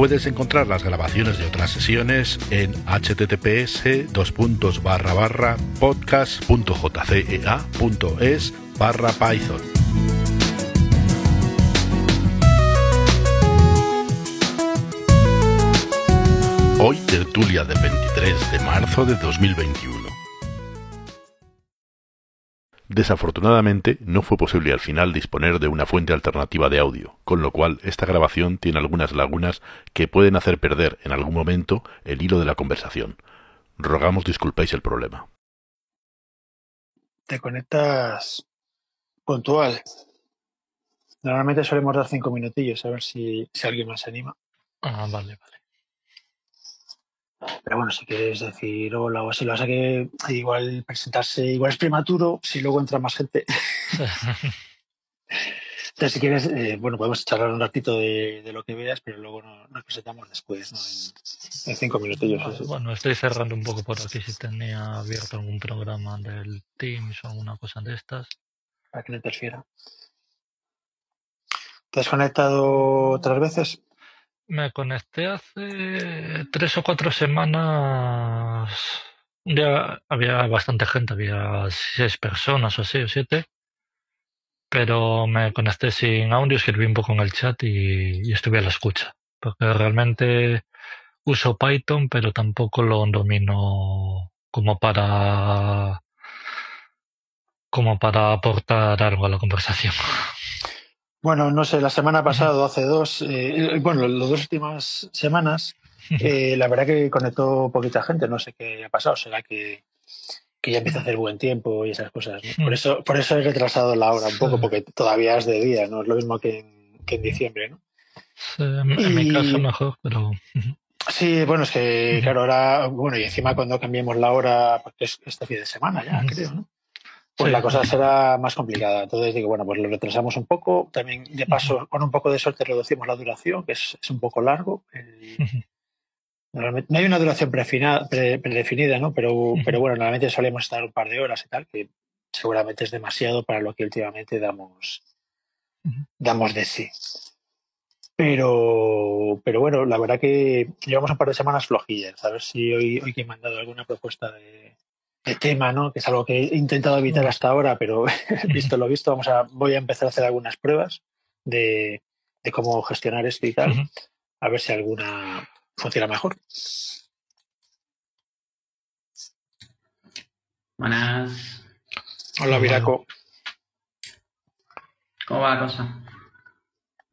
Puedes encontrar las grabaciones de otras sesiones en https podcast.jcea.es barra python. Hoy tertulia de 23 de marzo de 2021. Desafortunadamente, no fue posible al final disponer de una fuente alternativa de audio, con lo cual esta grabación tiene algunas lagunas que pueden hacer perder en algún momento el hilo de la conversación. Rogamos disculpéis el problema. Te conectas puntual. Normalmente solemos dar cinco minutillos a ver si, si alguien más se anima. Ah, vale, vale. Pero bueno, si quieres decir hola o así, lo vas a que igual presentarse, igual es prematuro, si luego entra más gente. Entonces, si quieres, eh, bueno, podemos charlar un ratito de, de, lo que veas, pero luego no, nos presentamos después, ¿no? En, en cinco minutillos. Vale, bueno, estoy cerrando un poco por aquí si tenía abierto algún programa del Teams o alguna cosa de estas. Para que no interfiera. ¿Te has conectado otras veces? Me conecté hace tres o cuatro semanas. Ya había bastante gente, había seis personas o así, o siete. Pero me conecté sin audio, escribí un poco en el chat y, y estuve a la escucha. Porque realmente uso Python, pero tampoco lo domino como para como para aportar algo a la conversación. Bueno, no sé, la semana pasada hace dos, eh, bueno, las dos últimas semanas, eh, la verdad que conectó poquita gente, no sé qué ha pasado, será que, que ya empieza a hacer buen tiempo y esas cosas. ¿no? Por, eso, por eso he retrasado la hora un poco, porque todavía es de día, no es lo mismo que en, que en diciembre, ¿no? Sí, en, y, mi caso mejor, pero... Sí, bueno, es que claro, ahora, bueno, y encima cuando cambiemos la hora, porque es este fin de semana ya, creo, ¿no? Pues sí. la cosa será más complicada. Entonces digo, bueno, pues lo retrasamos un poco. También, de paso, con un poco de suerte reducimos la duración, que es, es un poco largo. Normalmente, no hay una duración predefinida, pre, predefinida ¿no? Pero, pero bueno, normalmente solemos estar un par de horas y tal, que seguramente es demasiado para lo que últimamente damos, damos de sí. Pero, pero bueno, la verdad que llevamos un par de semanas flojillas. A ver si hoy, hoy que me han dado alguna propuesta de, de tema, ¿no? Que es algo que he intentado evitar hasta ahora, pero visto lo visto, vamos a, voy a empezar a hacer algunas pruebas de, de cómo gestionar esto y tal, a ver si alguna funciona mejor. Buenas. Hola, Viraco. ¿Cómo va la cosa?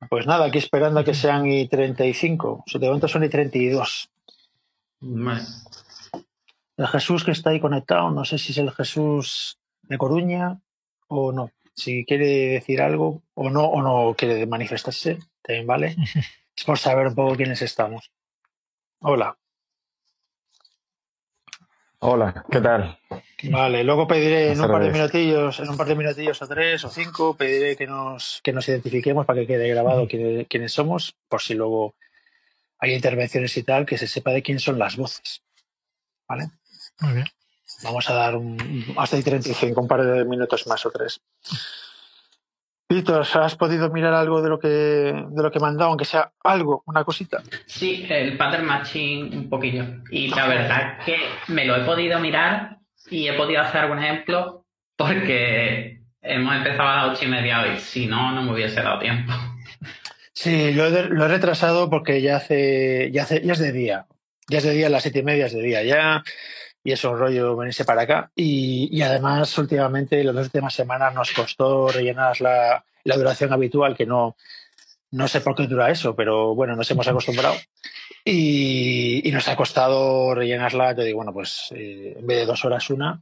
Pues nada, aquí esperando a que sean y 35. De momento son y 32. Vale. El Jesús que está ahí conectado, no sé si es el Jesús de Coruña o no. Si quiere decir algo o no, o no quiere manifestarse, también vale. es por saber un poco quiénes estamos. Hola. Hola, ¿qué tal? Vale, luego pediré en un par de minutillos, en un par de minutillos o tres o cinco, pediré que nos, que nos identifiquemos para que quede grabado quiénes, quiénes somos, por si luego hay intervenciones y tal, que se sepa de quién son las voces. ¿Vale? Muy bien. Vamos a dar un, hasta ahí 35, un par de minutos más o tres. Víctor, ¿has podido mirar algo de lo que de lo que me han dado, aunque sea algo, una cosita? Sí, el pattern matching un poquillo. Y la verdad es que me lo he podido mirar y he podido hacer algún ejemplo porque hemos empezado a las ocho y media hoy. Si no, no me hubiese dado tiempo. Sí, lo he, lo he retrasado porque ya hace, ya hace, ya es de día. Ya es de día, a las siete y media es de día ya y es un rollo venirse para acá. Y, y, además, últimamente, las dos últimas semanas nos costó rellenar la, la, duración habitual, que no, no sé por qué dura eso, pero bueno, nos hemos acostumbrado. Y, y nos ha costado rellenarla, te digo, bueno, pues eh, en vez de dos horas una,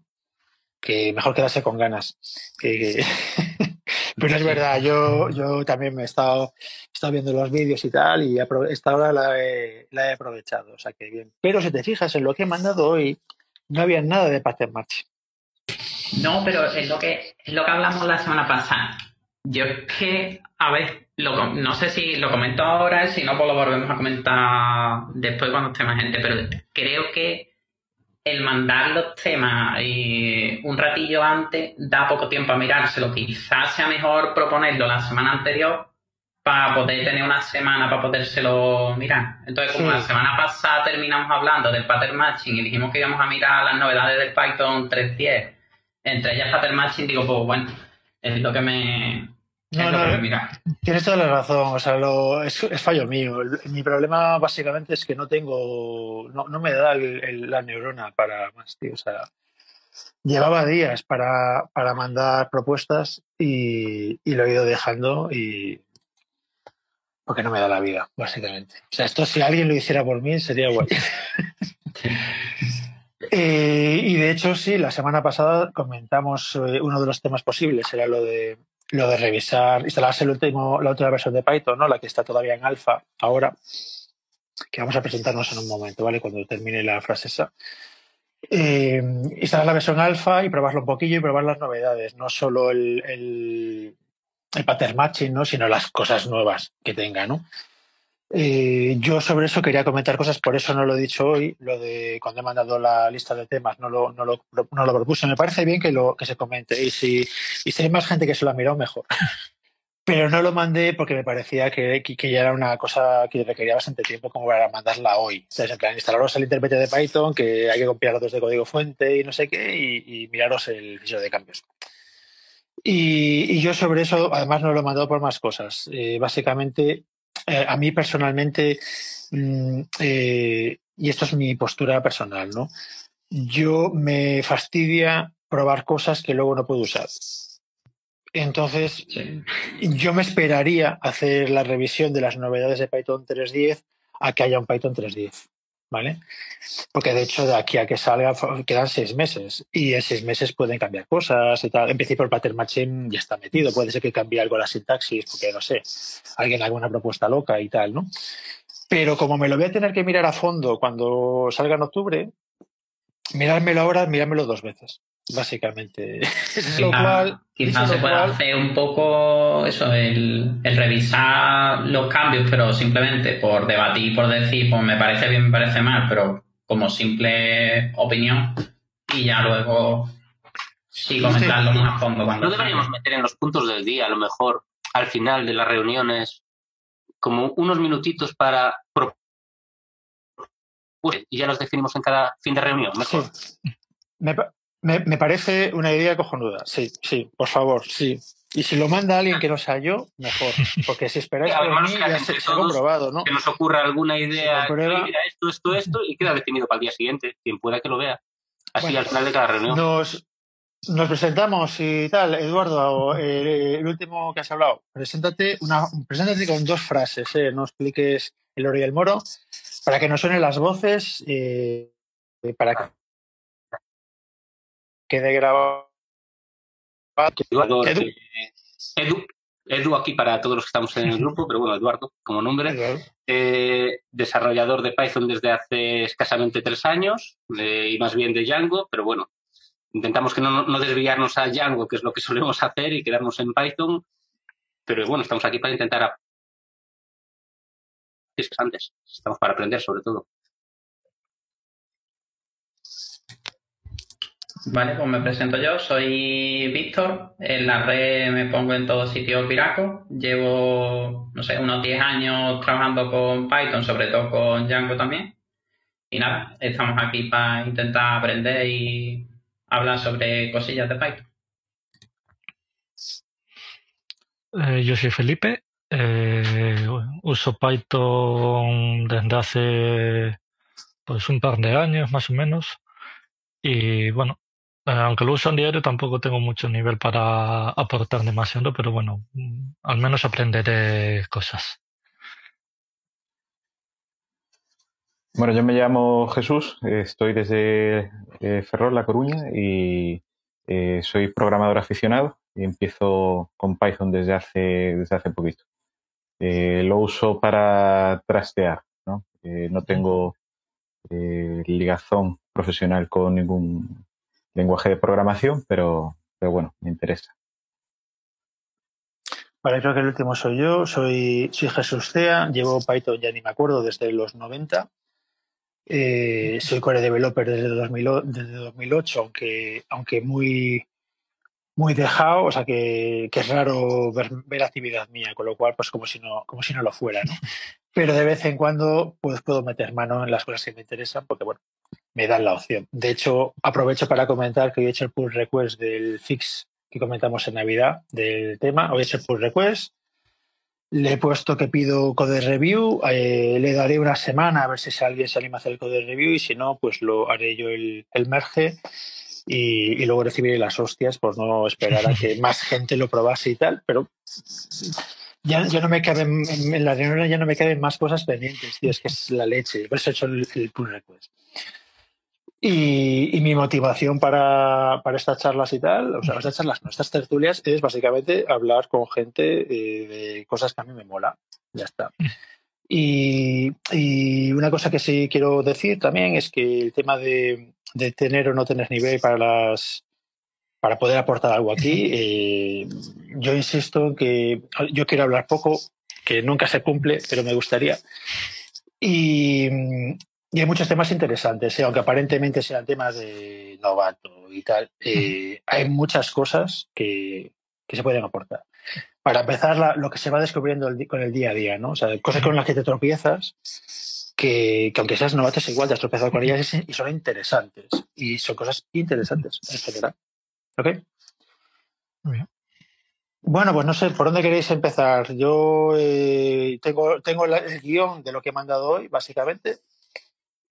que mejor quedarse con ganas. Pero es verdad, yo, yo también me he estado, estado viendo los vídeos y tal, y esta hora la he, la he aprovechado, o sea que bien. Pero si te fijas en lo que he mandado hoy, no había nada de pattern match. No, pero es lo que, es lo que hablamos la semana pasada. Yo es que, a ver, lo, no sé si lo comento ahora, si no, pues lo volvemos a comentar después cuando esté más gente, pero creo que el mandar los temas y un ratillo antes da poco tiempo a mirárselo. Quizás sea mejor proponerlo la semana anterior para poder tener una semana para podérselo mirar. Entonces, como la semana pasada terminamos hablando del pattern matching y dijimos que íbamos a mirar las novedades del Python 3.10, entre ellas pattern matching, digo, pues bueno, es lo que me, no, no, tienes toda la razón. O sea, lo, es, fallo mío. Mi problema básicamente es que no tengo, no, no me da la neurona para más, tío. O sea, llevaba días para, para mandar propuestas y, y, lo he ido dejando y porque no me da la vida, básicamente. O sea, esto si alguien lo hiciera por mí sería guay. Eh, y de hecho, sí, la semana pasada comentamos eh, uno de los temas posibles, era lo de lo de revisar, instalarse el último, la última versión de Python, ¿no? La que está todavía en alfa ahora, que vamos a presentarnos en un momento, ¿vale? Cuando termine la frase esa. Eh, instalar la versión alfa y probarlo un poquillo y probar las novedades, no solo el, el, el pattern matching, ¿no? Sino las cosas nuevas que tenga, ¿no? Eh, yo sobre eso quería comentar cosas, por eso no lo he dicho hoy, lo de cuando he mandado la lista de temas no lo, no lo, no lo propuse. Me parece bien que, lo, que se comente y si, y si hay más gente que se lo ha mirado, mejor. Pero no lo mandé porque me parecía que, que, ya era una cosa que requería bastante tiempo como para mandarla hoy. O en plan, instalaros el intérprete de Python, que hay que copiar desde código fuente y no sé qué, y, miraros el fichero de cambios. Y, y, yo sobre eso, además, no lo he mandado por más cosas. Eh, básicamente, eh, a mí personalmente, mm, eh, y esto es mi postura personal, ¿no? Yo me fastidia probar cosas que luego no puedo usar. Entonces, yo me esperaría hacer la revisión de las novedades de Python 3.10 a que haya un Python 3.10. ¿Vale? Porque de hecho, de aquí a que salga quedan seis meses y en seis meses pueden cambiar cosas y tal. En principio, el pattern matching ya está metido. Puede ser que cambie algo la sintaxis, porque no sé, alguien haga una propuesta loca y tal, ¿no? Pero como me lo voy a tener que mirar a fondo cuando salga en octubre, mirármelo ahora, mirármelo dos veces básicamente. Quizás se puede hacer un poco eso, el, revisar los cambios, pero simplemente por debatir, por decir, pues me parece bien, me parece mal, pero como simple opinión y ya luego sí comentarlo más a fondo. no deberíamos meter en los puntos del día, a lo mejor al final de las reuniones, como unos minutitos para y ya los definimos en cada fin de reunión, mejor. Me, me, parece una idea cojonuda, sí, sí, por favor, sí. Y si lo manda alguien que no sea yo, mejor. Porque si esperáis por mí, ya se, ha comprobado, ¿no? Que nos ocurra alguna idea, mira, esto, esto, esto, y queda definido para el día siguiente, quien pueda que lo vea. Así al final de cada reunión. Nos, nos presentamos y tal, Eduardo, eh, el último que has hablado. Preséntate, una, preséntate con dos frases, eh, no expliques el oro y el moro, para que nos suenen las voces, eh, para que quede grabado. Edu, Edu, aquí para todos los que estamos en el grupo, pero bueno, Eduardo como nombre. Eh, desarrollador de Python desde hace escasamente tres años eh, y más bien de Django, pero bueno, intentamos que no, no, desviarnos a Django, que es lo que solemos hacer, y quedarnos en Python. Pero bueno, estamos aquí para intentar antes. Estamos para aprender sobre todo. Vale, pues me presento yo, soy Víctor, en la red me pongo en todos sitios Piraco, llevo, no sé, unos 10 años trabajando con Python, sobre todo con Django también, y nada, estamos aquí para intentar aprender y hablar sobre cosillas de Python. Eh, yo soy Felipe, eh, uso Python desde hace pues un par de años más o menos, y bueno, aunque lo uso en diario, tampoco tengo mucho nivel para aportar demasiado, pero bueno, mm, al menos aprenderé cosas. Bueno, yo me llamo Jesús, estoy desde eh, Ferrol, La Coruña, y eh, soy programador aficionado. empiezo con Python desde hace, desde hace poquito. Eh, lo uso para trastear, ¿no? no tengo ligazón profesional con ningún lenguaje de programación, pero, pero bueno, me interesa. Vale, creo que el último soy yo. Soy, soy Jesús Cea. Llevo Python, ya ni me acuerdo, desde los 90. Eh, soy core developer desde, 2008, aunque, aunque muy, muy dejado, o sea que, es raro ver, actividad mía, con lo cual, pues como si no, como si no lo fuera, ¿no? Pero de vez en cuando pues, puedo meter mano en las cosas que me interesan, porque bueno, me dan la opción. De hecho, aprovecho para comentar que hoy he hecho el pull request del fix que comentamos en Navidad del tema. Hoy es el pull request. Le he puesto que pido code review. Eh, le daré una semana a ver si alguien se anima a hacer el code review y si no, pues lo haré yo el, merge y, luego recibiré las hostias por no esperar a que más gente lo probase y tal. Pero ya, no me caben, en la reunión ya no me caben más cosas pendientes, tío. Es que es la leche. Por eso he hecho el, el pull request. Y, mi motivación para, para, estas charlas y tal, o sea, estas charlas, no, estas tertulias, es básicamente hablar con gente eh, de cosas que a mí me mola. Ya está. Y, y, una cosa que sí quiero decir también es que el tema de, de tener o no tener nivel para las para poder aportar algo aquí, eh, yo insisto en que yo quiero hablar poco, que nunca se cumple, pero me gustaría. Y, y hay muchos temas interesantes, ¿eh? aunque aparentemente sean temas de novato y tal. Eh, hay muchas cosas que, se pueden aportar. Para empezar, lo que se va descubriendo con el día a día, ¿no? O sea, cosas con las que te tropiezas, que, aunque seas novato es igual, te has tropezado con ellas y son interesantes. Y son cosas interesantes en general. ¿Ok? Muy bien. Bueno, pues no sé por dónde queréis empezar. Yo eh, tengo, tengo el guion de lo que he mandado hoy, básicamente.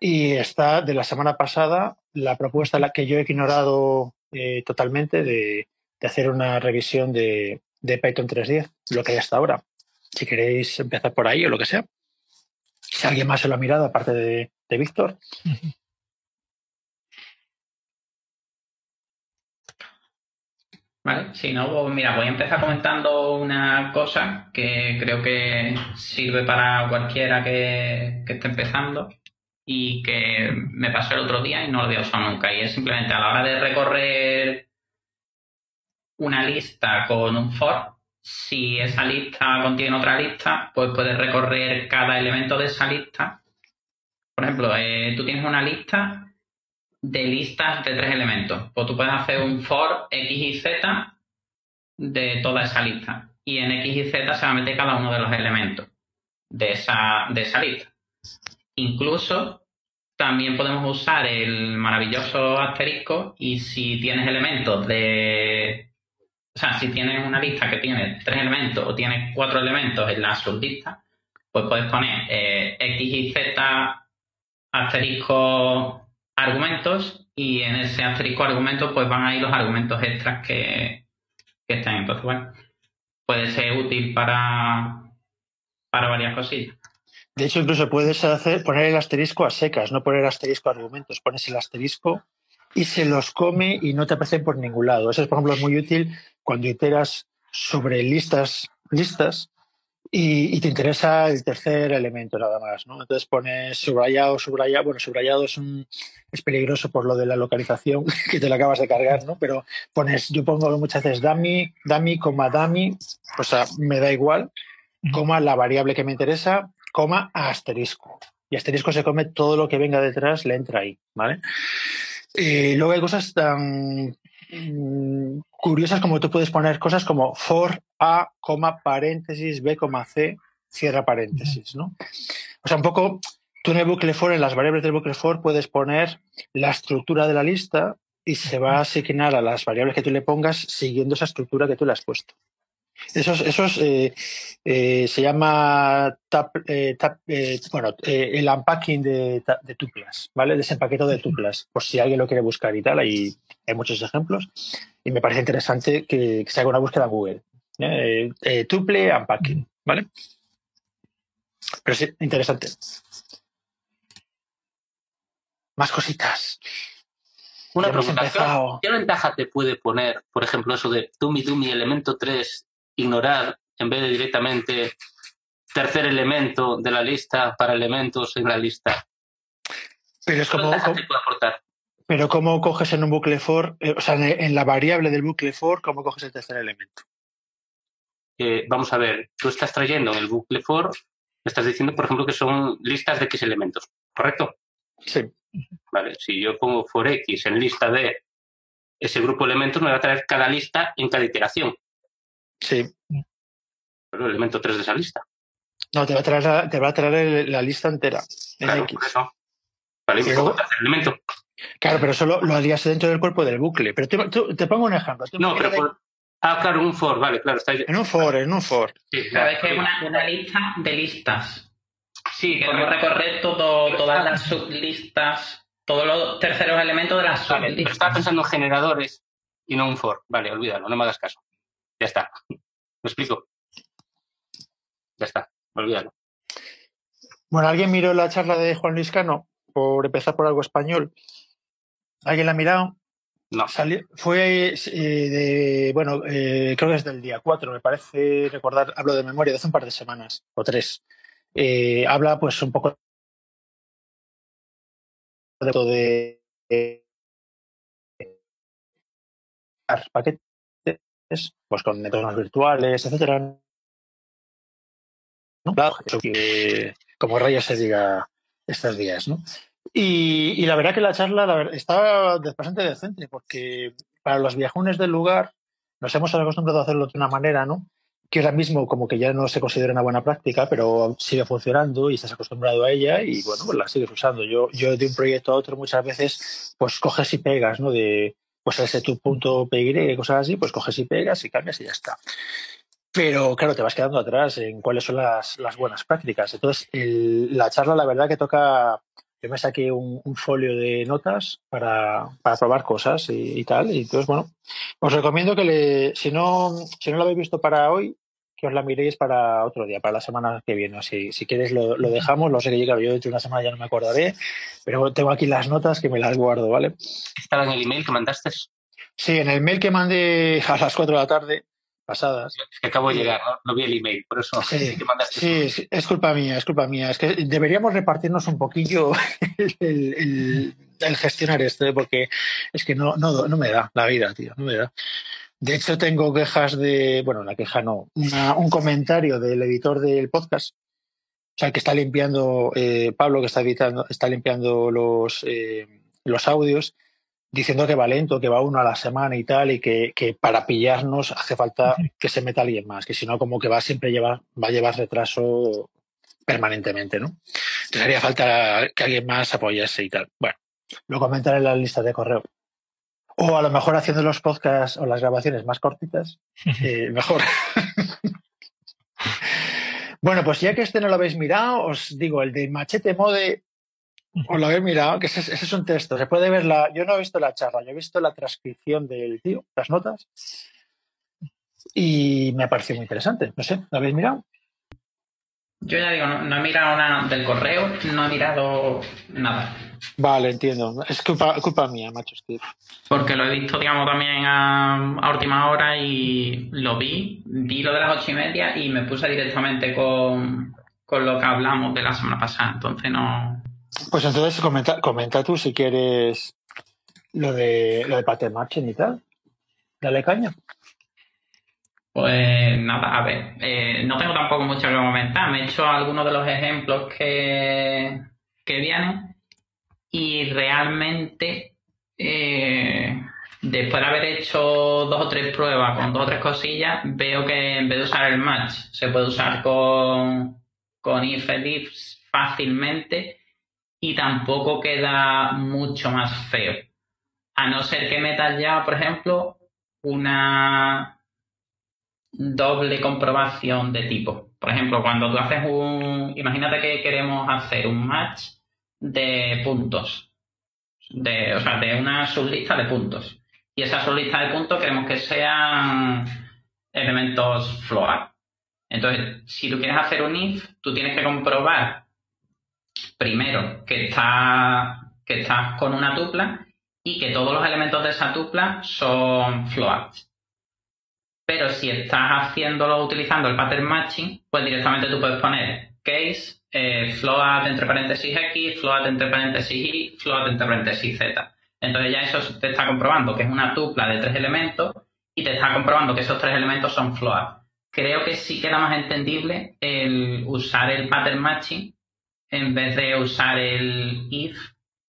Y está de la semana pasada la propuesta la que yo he ignorado eh, totalmente de, hacer una revisión de, Python 3.10, lo que hay hasta ahora. Si queréis empezar por ahí o lo que sea. Si alguien más se lo ha mirado, aparte de, Víctor. Vale, si no, pues mira, voy a empezar comentando una cosa que creo que sirve para cualquiera que esté empezando y que me pasó el otro día y no lo había usado nunca. Y es simplemente a la hora de recorrer una lista con un for, si esa lista contiene otra lista, pues puedes recorrer cada elemento de esa lista. Por ejemplo, eh, tú tienes una lista de listas de tres elementos. Pues tú puedes hacer un for x y z de toda esa lista. Y en x y z se va a meter cada uno de los elementos de esa, de esa lista. Incluso también podemos usar el maravilloso asterisco y si tienes elementos de... O sea, si tienes una lista que tiene tres elementos o tienes cuatro elementos en la sublista, pues puedes poner eh, X y Z asterisco argumentos y en ese asterisco argumentos pues van a ir los argumentos extras que, que están. Entonces, bueno, puede ser útil para, para varias cosillas. De hecho, incluso puedes hacer, poner el asterisco a secas, no poner asterisco a argumentos. Pones el asterisco y se los come y no te aparecen por ningún lado. Eso, es, por ejemplo, es muy útil cuando iteras sobre listas, listas y, te interesa el tercer elemento nada más. ¿no? Entonces pones subrayado, subrayado. Bueno, subrayado es, un, es peligroso por lo de la localización que te lo acabas de cargar, ¿no? pero pones, yo pongo muchas veces dummy, dummy, coma dummy, o sea, me da igual, coma la variable que me interesa coma asterisco. Y asterisco se come todo lo que venga detrás, le entra ahí, ¿vale? Y luego hay cosas tan mm, curiosas como tú puedes poner cosas como for a, paréntesis, b, c, cierra paréntesis, ¿no? O sea, un poco, tú en el bucle for, en las variables del bucle for, puedes poner la estructura de la lista y se va a asignar a las variables que tú le pongas siguiendo esa estructura que tú le has puesto. Esos, esos eh, eh, se llama tap, eh, bueno, el unpacking de, de, tuplas, ¿vale? Desempaquetado de tuplas, por si alguien lo quiere buscar y tal, hay, hay muchos ejemplos. Y me parece interesante que, se haga una búsqueda en Google. tuple unpacking, ¿vale? Pero sí, interesante. Más cositas. Una pregunta. ¿Qué ventaja te puede poner, por ejemplo, eso de Dumi Dumi elemento 3, ignorar en vez de directamente tercer elemento de la lista para elementos en la lista? Pero es como. ¿Qué te puede aportar? Pero ¿cómo coges en un bucle for, eh, o sea, en la variable del bucle for, cómo coges el tercer elemento? Eh, vamos a ver, tú estás trayendo en el bucle for, estás diciendo, por ejemplo, que son listas de X elementos, ¿correcto? Sí. Vale, si yo pongo for X en lista de ese grupo de elementos, me va a traer cada lista en cada iteración. Sí. Pero el elemento 3 de esa lista. No, te va a traer la, te va a traer la lista entera. claro, por eso. Luego, tercer elemento. Claro, pero solo lo harías dentro del cuerpo del bucle. Pero te, te pongo un ejemplo. No, pero Ah, claro, un for, vale, claro. Está En un for, en un for. Sí, claro, es que es una, lista de listas. Sí, que podemos recorrer todo, todas las sublistas, todos los terceros elementos de las vale, sublistas. estaba pensando en generadores y no un for. Vale, olvídalo, no me hagas caso. Ya está. ¿Me explico? Ya está, olvídalo. Bueno, ¿alguien miró la charla de Juan Luis Cano? Por empezar por algo español. ¿Alguien la ha mirado? No. fue eh, de, bueno, eh, creo que es del día 4, me parece recordar, hablo de memoria, de hace un par de semanas o tres. Eh, habla pues un poco de, de paquetes pues con entornos virtuales, etcétera. ¿no? como rayos se diga estos días, ¿no? Y, la verdad que la charla la estaba bastante decente, porque para los viajones del lugar nos hemos acostumbrado a hacerlo de una manera, ¿no? Que ahora mismo como que ya no se considera una buena práctica, pero sigue funcionando y estás acostumbrado a ella y bueno, pues la sigues usando. Yo, yo de un proyecto a otro muchas veces pues coges y pegas, ¿no? De pues ese tu punto PY, cosas así, pues coges y pegas y cambias y ya está. Pero claro, te vas quedando atrás en cuáles son las, las buenas prácticas. Entonces, la charla, la verdad que toca yo me saqué un, folio de notas para, para probar cosas y, tal. Y entonces, bueno, os recomiendo que le, si no, si no lo habéis visto para hoy, que os la miréis para otro día, para la semana que viene. Si, si quieres lo, lo dejamos, lo sé que llega yo dentro de una semana ya no me acordaré, pero tengo aquí las notas que me las guardo, ¿vale? ¿Estaba en el email que mandaste? Sí, en el mail que mandé a las 4 de la tarde, pasadas. Es que acabo de llegar, no, vi el email, por eso sí, sí, es culpa mía, es culpa mía. Es que deberíamos repartirnos un poquillo el, gestionar esto, ¿eh? porque es que no, no, no me da la vida, tío, no me da. De hecho, tengo quejas de, bueno, una queja no, un comentario del editor del podcast, o sea, que está limpiando, eh, Pablo, que está editando, está limpiando los, eh, los audios, diciendo que va lento, que va uno a la semana y tal, y que, para pillarnos hace falta que se meta alguien más, que si no, como que va siempre llevar, va a llevar retraso permanentemente, ¿no? Entonces haría falta que alguien más apoyase y tal. Bueno, lo comentaré en la lista de correo. O a lo mejor haciendo los podcasts o las grabaciones más cortitas, eh, mejor. bueno, pues ya que este no lo habéis mirado, os digo, el de Machete Mode os lo habéis mirado, que ese, es un texto. Se puede ver la. Yo no he visto la charla, yo he visto la transcripción del tío, las notas. Y me ha parecido muy interesante. No sé, ¿lo habéis mirado? Yo ya digo, no, he mirado nada del correo, no he mirado nada. Vale, entiendo. Es culpa, culpa mía, macho Steve. Porque lo he visto, digamos, también a, última hora y lo vi. Vi lo de las ocho y media y me puse directamente con, con lo que hablamos de la semana pasada. Entonces no, pues entonces comenta, comenta tú si quieres lo de lo de Pater Marchen y tal. Dale caña. Pues nada, a ver, eh, no tengo tampoco mucho que comentar. Me he hecho algunos de los ejemplos que, que vienen y realmente eh, después de haber hecho dos o tres pruebas con dos o tres cosillas, veo que en vez de usar el match se puede usar con, con if fácilmente y tampoco queda mucho más feo. A no ser que metas ya, por ejemplo, una doble comprobación de tipo. Por ejemplo, cuando tú haces un... Imagínate que queremos hacer un match de puntos. De, o sea, de una sublista de puntos. Y esa sublista de puntos queremos que sean elementos float. Entonces, si tú quieres hacer un if, tú tienes que comprobar primero que está que estás con una tupla y que todos los elementos de esa tupla son floats. Pero si estás haciéndolo utilizando el pattern matching, pues directamente tú puedes poner case, eh, float entre paréntesis x, float entre paréntesis y, float entre paréntesis z. Entonces ya eso te está comprobando que es una tupla de tres elementos y te está comprobando que esos tres elementos son float. Creo que sí queda más entendible el usar el pattern matching en vez de usar el if,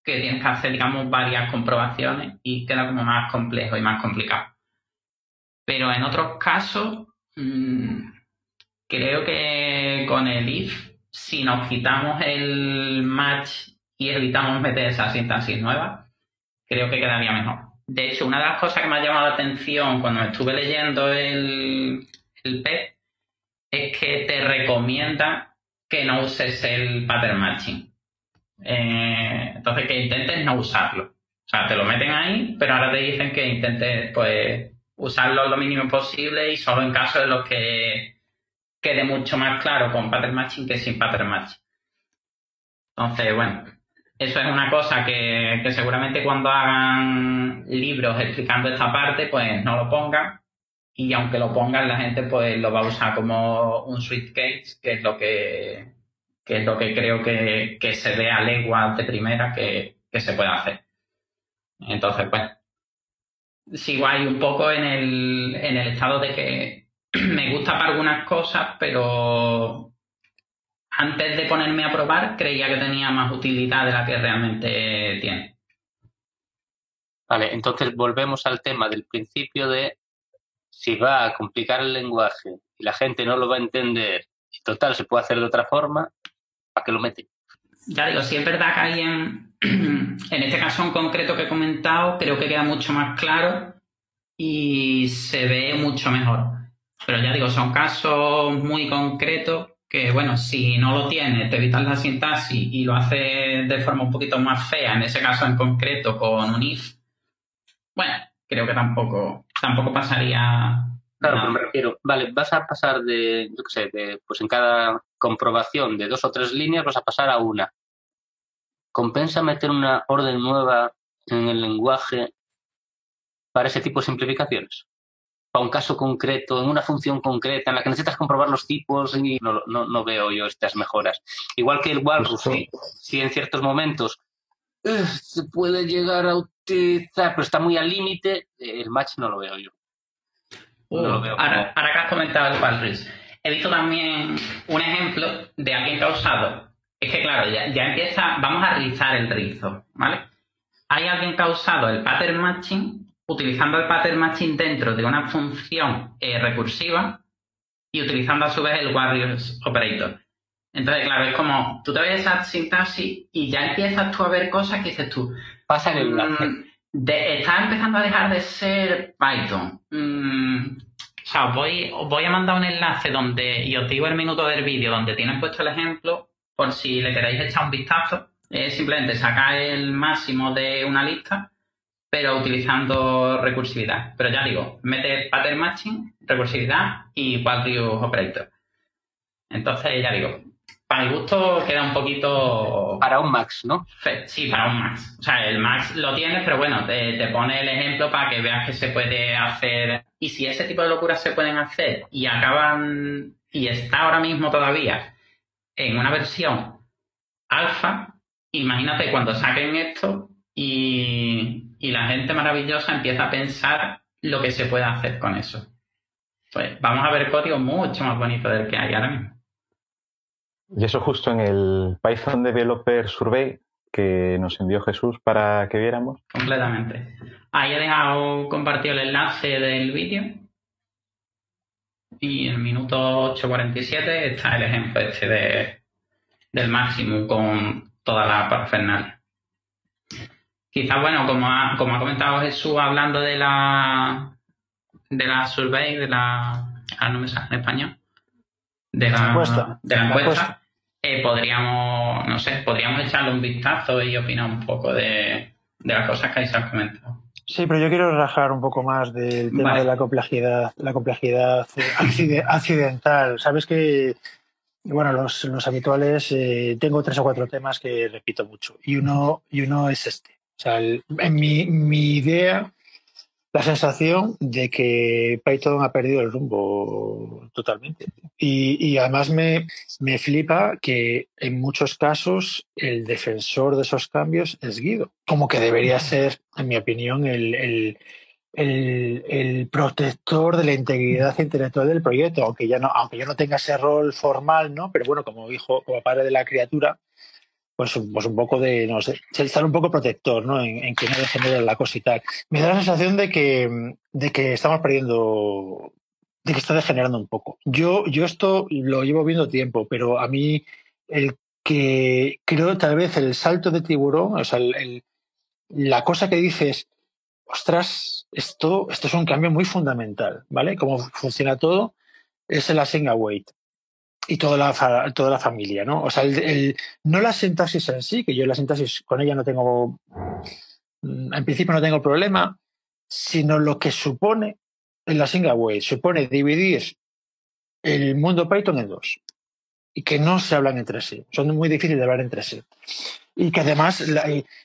que tienes que hacer, digamos, varias comprobaciones y queda como más complejo y más complicado. Pero en otros casos, mm, creo que con el if, si nos quitamos el match y evitamos meter esa sintaxis nueva, creo que quedaría mejor. De hecho, una de las cosas que me ha llamado la atención cuando estuve leyendo el, el PEP es que te recomienda que no uses el pattern matching. Eh, entonces, que intentes no usarlo. O sea, te lo meten ahí, pero ahora te dicen que intentes, pues, usarlo lo mínimo posible y solo en caso de los que quede mucho más claro con pattern matching que sin pattern matching. Entonces, bueno, eso es una cosa que, que, seguramente cuando hagan libros explicando esta parte, pues no lo pongan. Y aunque lo pongan, la gente pues lo va a usar como un switch case, que es lo que, que es lo que creo que, que se ve a leguas de primera que, que se puede hacer. Entonces, pues, sigo ahí un poco en el, en el estado de que me gusta para algunas cosas, pero antes de ponerme a probar creía que tenía más utilidad de la que realmente tiene. Vale, entonces volvemos al tema del principio de si va a complicar el lenguaje y la gente no lo va a entender y total se puede hacer de otra forma, ¿para qué lo mete? Ya digo, si es verdad que alguien, en este caso en concreto que he comentado, creo que queda mucho más claro y se ve mucho mejor. Pero ya digo, son casos muy concretos que, bueno, si no lo tienes, te evitas la sintaxis y lo haces de forma un poquito más fea, en ese caso en concreto con un if, bueno, creo que tampoco, tampoco pasaría. Claro, pero me refiero, vale, vas a pasar de, yo qué sé, de, pues en cada comprobación de dos o tres líneas vas a pasar a una. ¿Compensa meter una orden nueva en el lenguaje para ese tipo de simplificaciones? para un caso concreto, en una función concreta, en la que necesitas comprobar los tipos y no, no, no veo yo estas mejoras. Igual que el walrus, sí, sí, en ciertos momentos uh, se puede llegar a utilizar, pero está muy al límite, el match no lo veo yo. Uh, no lo veo ahora, ahora, que has comentado el walrus, he visto también un ejemplo de alguien que ha usado. Es que claro, ya, ya empieza, vamos a rizar el rizo, ¿vale? Hay alguien que ha usado el pattern matching utilizando el pattern matching dentro de una función eh, recursiva y utilizando a su vez el Warriors Operator. Entonces, claro, es como tú te ves esa sintaxis y ya empiezas tú a ver cosas que dices tú. Pasa el enlace. Mm, de, estás empezando a dejar de ser Python. Mm, o sea, os voy, os voy a mandar un enlace donde, y os digo el minuto del vídeo donde tienen puesto el ejemplo, por si le queréis echar un vistazo. Es simplemente sacar el máximo de una lista pero utilizando recursividad. Pero ya digo, mete pattern matching, recursividad y value operator. Entonces, ya digo, para mi gusto queda un poquito... Para un max, ¿no? Sí, para un max. O sea, el max lo tienes, pero bueno, te, te pone el ejemplo para que veas que se puede hacer. Y si ese tipo de locuras se pueden hacer y acaban, y está ahora mismo todavía en una versión alfa, imagínate cuando saquen esto y, y la gente maravillosa empieza a pensar lo que se puede hacer con eso. Pues vamos a ver código mucho más bonito del que hay ahora mismo. Y eso justo en el Python Developer Survey que nos envió Jesús para que viéramos. Completamente. Ahí he dejado compartido el enlace del vídeo. Y en el minuto 8.47 está el ejemplo este de, del máximo con toda la parafernalia. Quizás, bueno, como ha, como ha comentado Jesús hablando de la de la survey, de la ah, no me sale en español, de la encuesta, de la encuesta, eh, podríamos, no sé, podríamos echarle un vistazo y opinar un poco de, de las cosas que ahí se han comentado. Sí, pero yo quiero rajar un poco más del tema vale. de la complejidad, la complejidad accidental. Sabes que, bueno, los, los habituales, eh, tengo tres o cuatro temas que repito mucho y uno, y uno es este O sea, en mi, mi idea la sensación de que Python ha perdido el rumbo totalmente. Y, además me, me, flipa que en muchos casos el defensor de esos cambios es Guido, como que debería ser, en mi opinión, el, el, el, protector de la integridad intelectual del proyecto, aunque, ya no, aunque yo no tenga ese rol formal, ¿no? pero bueno, como hijo, como padre de la criatura, pues, pues un poco de, no sé, estar un poco protector, ¿no? En, que no la cosa y tal. Me da la sensación de que, de que estamos perdiendo, de que está degenerando un poco. Yo, yo esto lo llevo viendo tiempo, pero a mí el que creo tal vez el salto de tiburón, o sea, el, la cosa que dices, ostras, esto, esto es un cambio muy fundamental, ¿vale? Cómo funciona todo, es el async await y toda la, toda la familia, ¿no? O sea, el, no la sintaxis en sí, que yo la sintaxis con ella no tengo, mm, en principio no tengo problema, sino lo que supone en la Singaway, supone dividir el mundo Python en dos y que no se hablan entre sí, son muy difíciles de hablar entre sí. Y que además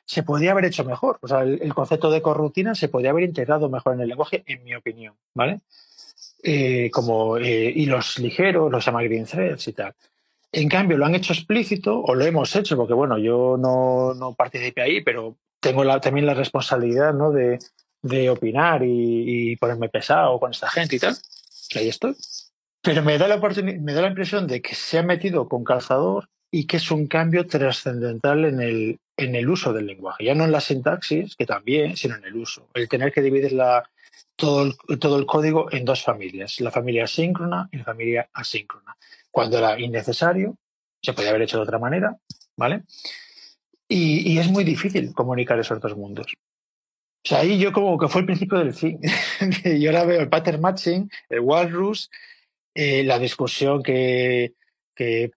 se podía haber hecho mejor. O sea, el, el concepto de corrutina se podía haber integrado mejor en el lenguaje, en mi opinión, ¿vale? Eh, como eh, hilos ligeros, los llama green threads y tal. En cambio, lo han hecho explícito, o lo hemos hecho, porque bueno, yo no, no participé ahí, pero tengo la, también la responsabilidad ¿no? de, de opinar y, y, ponerme pesado con esta gente y tal. ahí estoy. Pero me da, la me da la impresión de que se ha metido con calzador y que es un cambio trascendental en el, en el uso del lenguaje. Ya no en la sintaxis, que también, sino en el uso. El tener que dividir la, todo el, todo el código en dos familias, la familia síncrona y la familia asíncrona. Cuando era innecesario, se podía haber hecho de otra manera, ¿vale? Y, es muy difícil comunicar esos dos mundos. O sea, ahí yo como que fue el principio del fin. yo ahora veo el pattern matching, el walrus, eh, la discusión que, que,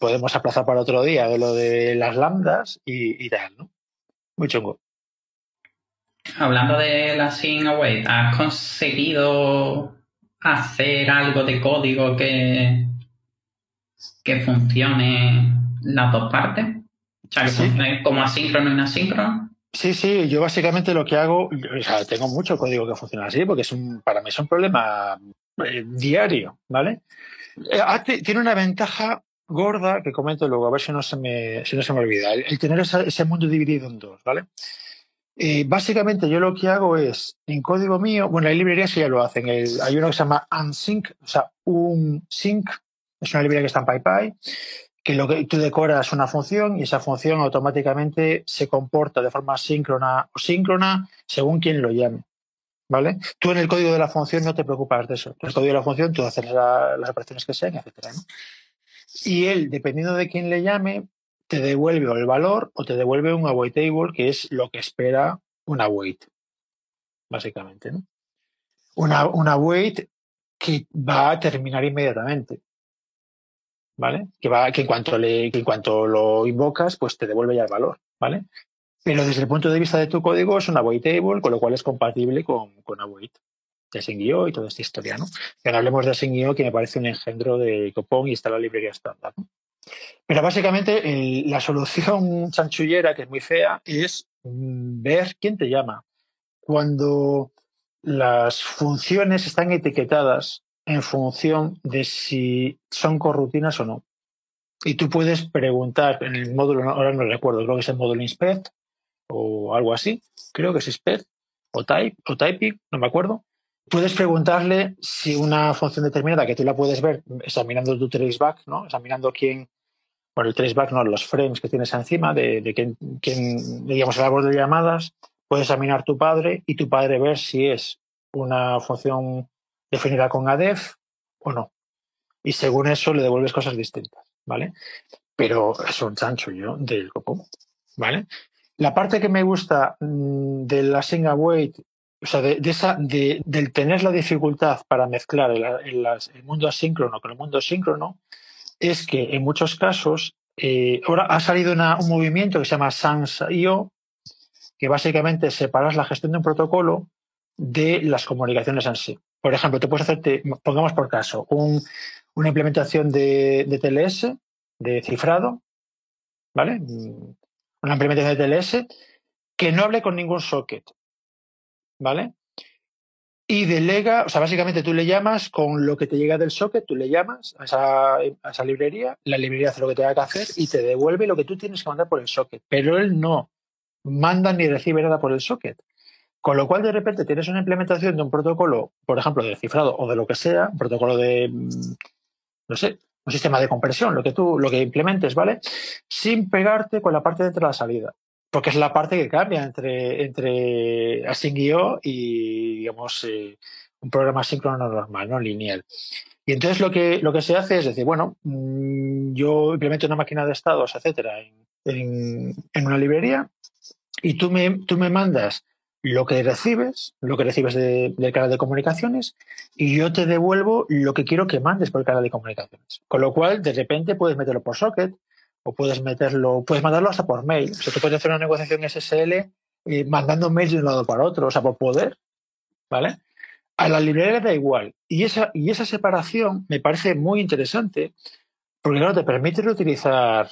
podemos aplazar para otro día de lo de las lambdas y, y tal, ¿no? Muy chungo. Hablando de la Sing Away, ¿has conseguido hacer algo de código que, que funcione las dos partes? O sea, que funcione como asíncrono y asíncrono. Sí, sí, yo básicamente lo que hago, o sea, tengo mucho código que funciona así, porque es un, para mí es un problema eh, diario, ¿vale? Eh, ah, tiene una ventaja gorda que comento luego, a ver si no se me, si no se me olvida, el, tener ese mundo dividido en dos, ¿vale? Eh, básicamente yo lo que hago es, en código mío, bueno, hay librerías que ya lo hacen. hay uno que se llama unsync, o sea, un sync, es una librería que está en PyPy, que lo que tú decoras una función y esa función automáticamente se comporta de forma síncrona o síncrona según quien lo llame. ¿Vale? Tú en el código de la función no te preocupas de eso. En el código de la función tú haces las operaciones que sean, etcétera. Y él, dependiendo de quién le llame, te devuelve el valor o te devuelve un await table, que es lo que espera un await, básicamente. ¿no? Una, un await que va a terminar inmediatamente. ¿Vale? Que, va, que, en cuanto le, que en cuanto lo invocas, pues te devuelve ya el valor. ¿Vale? Pero desde el punto de vista de tu código es un await table, con lo cual es compatible con, con await de SingIO y toda esta historia, ¿no? Pero hablemos de SingIO, que me parece un engendro de Copón y está la librería estándar, ¿no? Pero básicamente la solución chanchullera, que es muy fea, es mm, ver quién te llama. Cuando las funciones están etiquetadas en función de si son corrutinas o no. Y tú puedes preguntar en el módulo, ahora no recuerdo, creo que es el módulo inspect o algo así, creo que es inspect o type o typing, no me acuerdo. Puedes preguntarle si una función determinada que tú la puedes ver examinando tu traceback, ¿no? examinando quién, por el traceback, no, los frames que tienes encima de, de quién, digamos, el árbol de llamadas, puedes examinar tu padre y tu padre ver si es una función definida con adef o no. Y según eso le devuelves cosas distintas, ¿vale? Pero es un chancho yo del copo, ¿vale? La parte que me gusta mm, de la single await, o sea, de, esa, de, del tener la dificultad para mezclar el, el mundo asíncrono con el mundo síncrono, es que en muchos casos, eh, ahora ha salido un movimiento que se llama SANS.io, que básicamente separas la gestión de un protocolo de las comunicaciones en sí. Por ejemplo, te puedes hacerte, pongamos por caso, una implementación de, de, TLS, de cifrado, ¿vale? Una implementación de TLS que no hable con ningún socket. ¿Vale? Y delega, o sea, básicamente tú le llamas con lo que te llega del socket, tú le llamas a esa, a esa librería, la librería hace lo que tenga que hacer y te devuelve lo que tú tienes que mandar por el socket. Pero él no manda ni recibe nada por el socket. Con lo cual, de repente, tienes una implementación de un protocolo, por ejemplo, de cifrado o de lo que sea, un protocolo de, mm, no sé, un sistema de compresión, lo que tú, lo que implementes, ¿vale? Sin pegarte con la parte de entrada-salida. Porque es la parte que cambia entre, entre async.io y, digamos, eh, un programa síncrono normal, no lineal. Y entonces lo que, lo que se hace es decir, bueno, mm, yo implemento una máquina de estados, etcétera, en, una librería y tú me, tú me mandas lo que recibes, lo que recibes del canal de comunicaciones, y yo te devuelvo lo que quiero que mandes por el canal de comunicaciones. Con lo cual, de repente puedes meterlo por socket, o puedes meterlo, puedes mandarlo hasta por mail. O sea, tú puedes hacer una negociación SSL eh, mandando mails de un lado para otro, o sea, por poder, ¿vale? A la librería da igual. Y esa, y esa separación me parece muy interesante, porque claro, te permite reutilizar,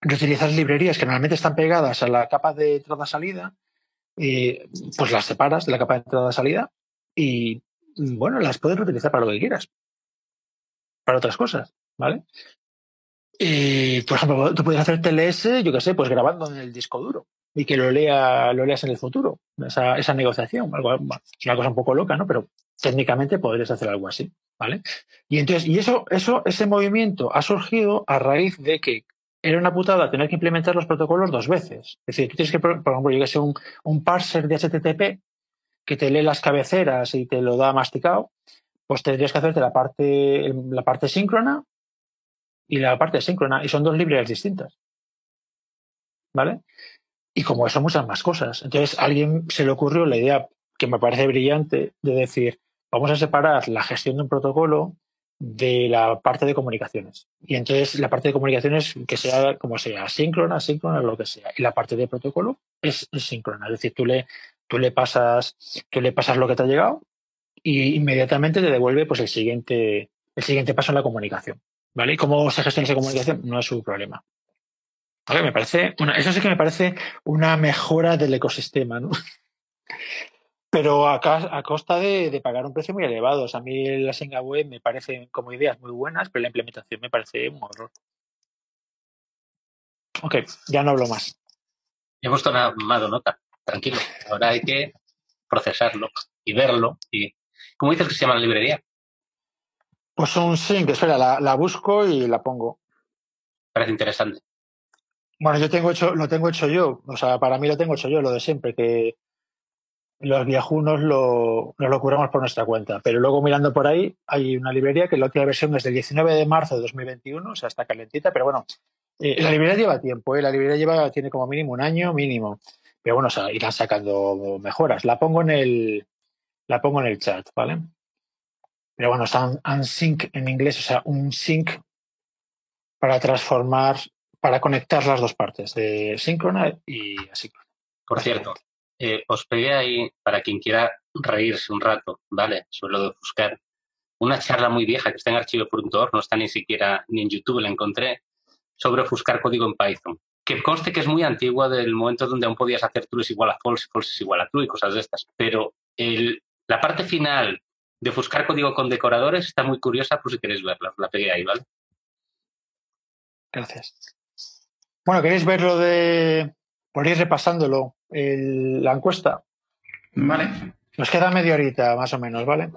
reutilizar librerías que normalmente están pegadas a la capa de entrada-salida, pues las separas de la capa de entrada-salida y, bueno, las puedes utilizar para lo que quieras. Para otras cosas, ¿vale? Y, por ejemplo, tú puedes hacer TLS, yo qué sé, pues grabando en el disco duro y que lo, lea, lo leas en el futuro, esa, esa negociación. Es una cosa un poco loca, ¿no? Pero técnicamente podrías hacer algo así, ¿vale? Y entonces, y eso, eso, ese movimiento ha surgido a raíz de que era una putada tener que implementar los protocolos dos veces. Es decir, tú tienes que, por ejemplo, yo que sé, un, un parser de HTTP que te lee las cabeceras y te lo da masticado, pues tendrías que hacerte la parte, la parte síncrona y la parte síncrona, y son dos librerías distintas. ¿Vale? Y como eso, muchas más cosas. Entonces, a alguien se le ocurrió la idea que me parece brillante de decir, vamos a separar la gestión de un protocolo de la parte de comunicaciones. Y entonces la parte de comunicaciones, que sea como sea, síncrona, síncrona, lo que sea. Y la parte de protocolo es, síncrona. Es decir, tú le, tú le pasas, tú le pasas lo que te ha llegado y inmediatamente te devuelve pues el siguiente, el siguiente paso en la comunicación. ¿Vale? Y cómo se gestiona esa comunicación no es su problema. me parece, eso sí que me parece una mejora del ecosistema, ¿no? pero a, a costa de, pagar un precio muy elevado. a mí la Senga Web me parecen como ideas muy buenas, pero la implementación me parece un horror. Ok, ya no hablo más. Hemos tomado nota, tranquilo. Ahora hay que procesarlo y verlo. y ¿Cómo dices que se llama la librería? Pues un sync, espera, la, la busco y la pongo. Parece interesante. Bueno, yo tengo hecho, lo tengo hecho yo. O sea, para mí lo tengo hecho yo, lo de siempre, que los viajunos lo, nos lo curamos por nuestra cuenta. Pero luego mirando por ahí, hay una librería que la última versión es del 19 de marzo de 2021, o sea, está calentita, pero bueno, eh, la librería lleva tiempo, ¿eh? la librería lleva, tiene como mínimo un año mínimo. Pero bueno, o sea, irán sacando mejoras. La pongo en el, la pongo en el chat, ¿vale? Pero bueno, está un sync en inglés, o sea, un sync para transformar, para conectar las dos partes, de síncrona y asíncrona. Por cierto, eh, os pegué ahí, para quien quiera reírse un rato, ¿vale? Sobre lo de buscar. Una charla muy vieja que está en archivo.org, no está ni siquiera ni en YouTube, la encontré, sobre ofuscar código en Python. Que conste que es muy antigua del momento donde aún podías hacer true es igual a false, false es igual a true y cosas de estas. Pero el, la parte final de ofuscar código con decoradores está muy curiosa por si queréis verla. La pegué ahí, ¿vale? Gracias. Bueno, ¿queréis ver lo de por ir repasándolo, la encuesta. Vale. Nos queda media horita, más o menos, ¿vale?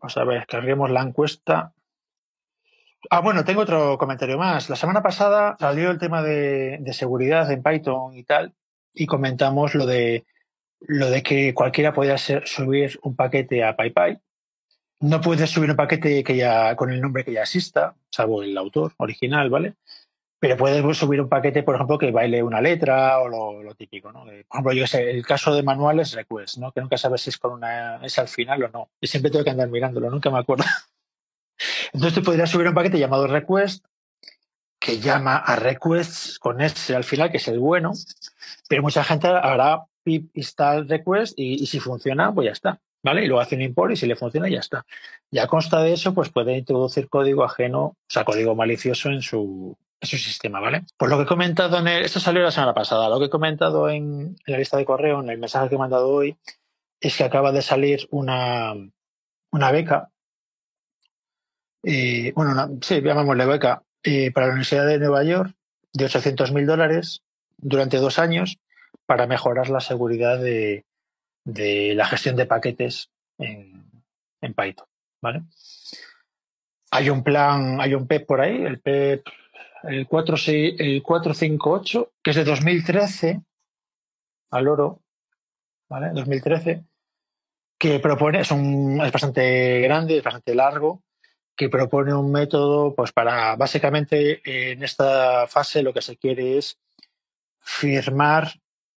Vamos a ver, carguemos la encuesta. Ah, bueno, tengo otro comentario más. La semana pasada salió el tema de, seguridad en Python y tal, y comentamos lo de lo de que cualquiera podía subir un paquete a PyPy. No puedes subir un paquete que ya con el nombre que ya exista, salvo el autor original, ¿vale? pero puedes subir un paquete, por ejemplo, que baile una letra o lo, típico, ¿no? Por ejemplo, yo sé, el caso de manual es request, ¿no? Que nunca sabes si es con una es al final o no. Y siempre tengo que andar mirándolo, nunca me acuerdo. Entonces tú podrías subir un paquete llamado request que llama a requests con S al final, que es el bueno, pero mucha gente hará pip install request y, si funciona, pues ya está. ¿Vale? Y luego hace un import y si le funciona, ya está. Ya consta de eso, pues puede introducir código ajeno, o sea, código malicioso en su, es un sistema, ¿vale? Pues lo que he comentado en el, esto salió la semana pasada, lo que he comentado en, la lista de correo, en el mensaje que he mandado hoy, es que acaba de salir una, una beca, eh, bueno, sí, llamémosle beca, eh, para la Universidad de Nueva York de 800 mil dólares durante dos años para mejorar la seguridad de, de la gestión de paquetes en, en Python, ¿vale? Hay un plan, hay un PEP por ahí, el PEP, el, 4, el 458, que es de 2013, al oro, ¿vale? 2013, que propone, es, un, es bastante grande, es bastante largo, que propone un método, pues para, básicamente, en esta fase lo que se quiere es firmar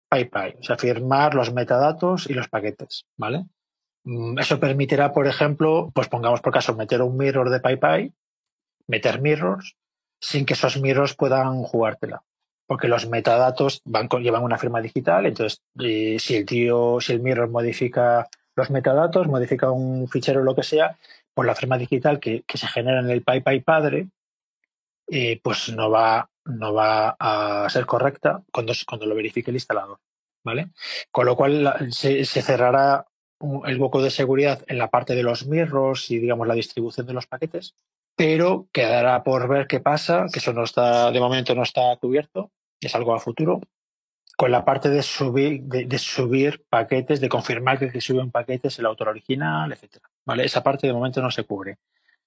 PyPy, o sea, firmar los metadatos y los paquetes, ¿vale? Mm, eso permitirá, por ejemplo, pues pongamos por caso meter un mirror de PyPy, meter mirrors, sin que esos mirrors puedan jugártela. Porque los metadatos van llevan una firma digital, entonces eh, si el tío, si el mirror modifica los metadatos, modifica un fichero o lo que sea, pues la firma digital que, se genera en el PyPy padre, eh, pues no va, no va a ser correcta cuando, cuando lo verifique el instalador. ¿Vale? Con lo cual se, cerrará el hueco de seguridad en la parte de los mirrors y digamos la distribución de los paquetes, pero quedará por ver qué pasa, que eso no está, de momento no está cubierto, es algo a futuro, con la parte de subir, de, subir paquetes, de confirmar que que sube un paquete es el autor original, etcétera. ¿Vale? Esa parte de momento no se cubre.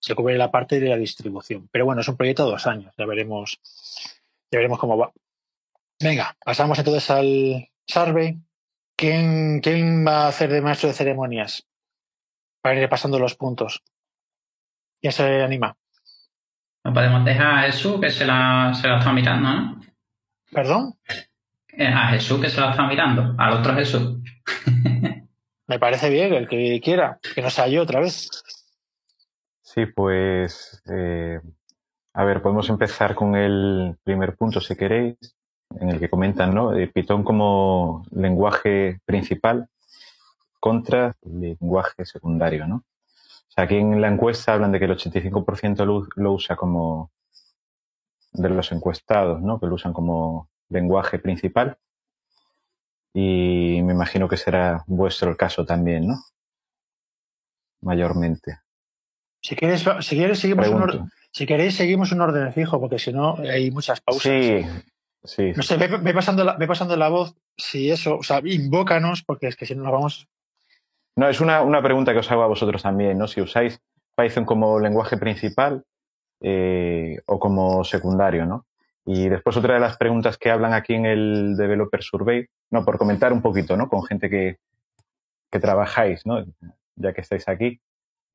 Se cubre la parte de la distribución. Pero bueno, es un proyecto de dos años. Ya veremos, ya veremos cómo va. Venga, pasamos entonces al survey. ¿Quién, ¿Quién va a hacer de maestro de ceremonias? Para ir pasando los puntos. ¿Quién se anima? No podemos dejar a Jesús que se la, se la está mirando, ¿no? ¿Perdón? Eh, a Jesús que se la está mirando, al otro Jesús. Me parece bien, el que quiera, que no sea yo otra vez. Sí, pues eh, a ver, podemos empezar con el primer punto si queréis en el que comentan, ¿no? Eh, Python como lenguaje principal contra lenguaje secundario, ¿no? O sea, aquí en la encuesta hablan de que el 85% lo, lo usa como de los encuestados, ¿no? Que lo usan como lenguaje principal. Y me imagino que será vuestro el caso también, ¿no? Mayormente. Si quieres, si quieres seguimos un orden, si queréis seguimos un orden fijo, porque si no hay muchas pausas. Sí, no sé, ve, pasando la, pasando la voz si eso, o sea, invócanos, porque es que si no nos vamos. No, es una, una pregunta que os hago a vosotros también, ¿no? Si usáis Python como lenguaje principal eh, o como secundario, ¿no? Y después otra de las preguntas que hablan aquí en el Developer Survey, no, por comentar un poquito, ¿no? Con gente que, que trabajáis, ¿no? Ya que estáis aquí.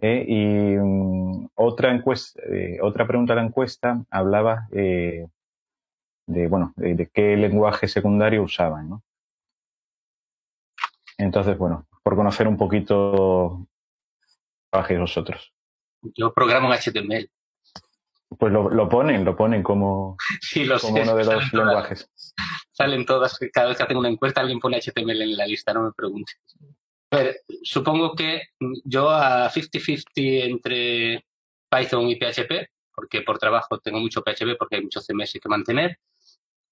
¿Eh? y mm, otra encuesta, eh, otra pregunta de la encuesta hablaba eh, de, bueno, de, qué lenguaje secundario usaban, ¿no? Entonces, bueno, por conocer un poquito, trabajéis vosotros. Yo programo en HTML. Pues lo, lo ponen, lo ponen como, como uno de los lenguajes. salen todas, cada vez que hacen una encuesta alguien pone HTML en la lista, no me preguntes. A ver, supongo que yo a 50-50 entre Python y PHP, porque por trabajo tengo mucho PHP porque hay muchos CMS que mantener,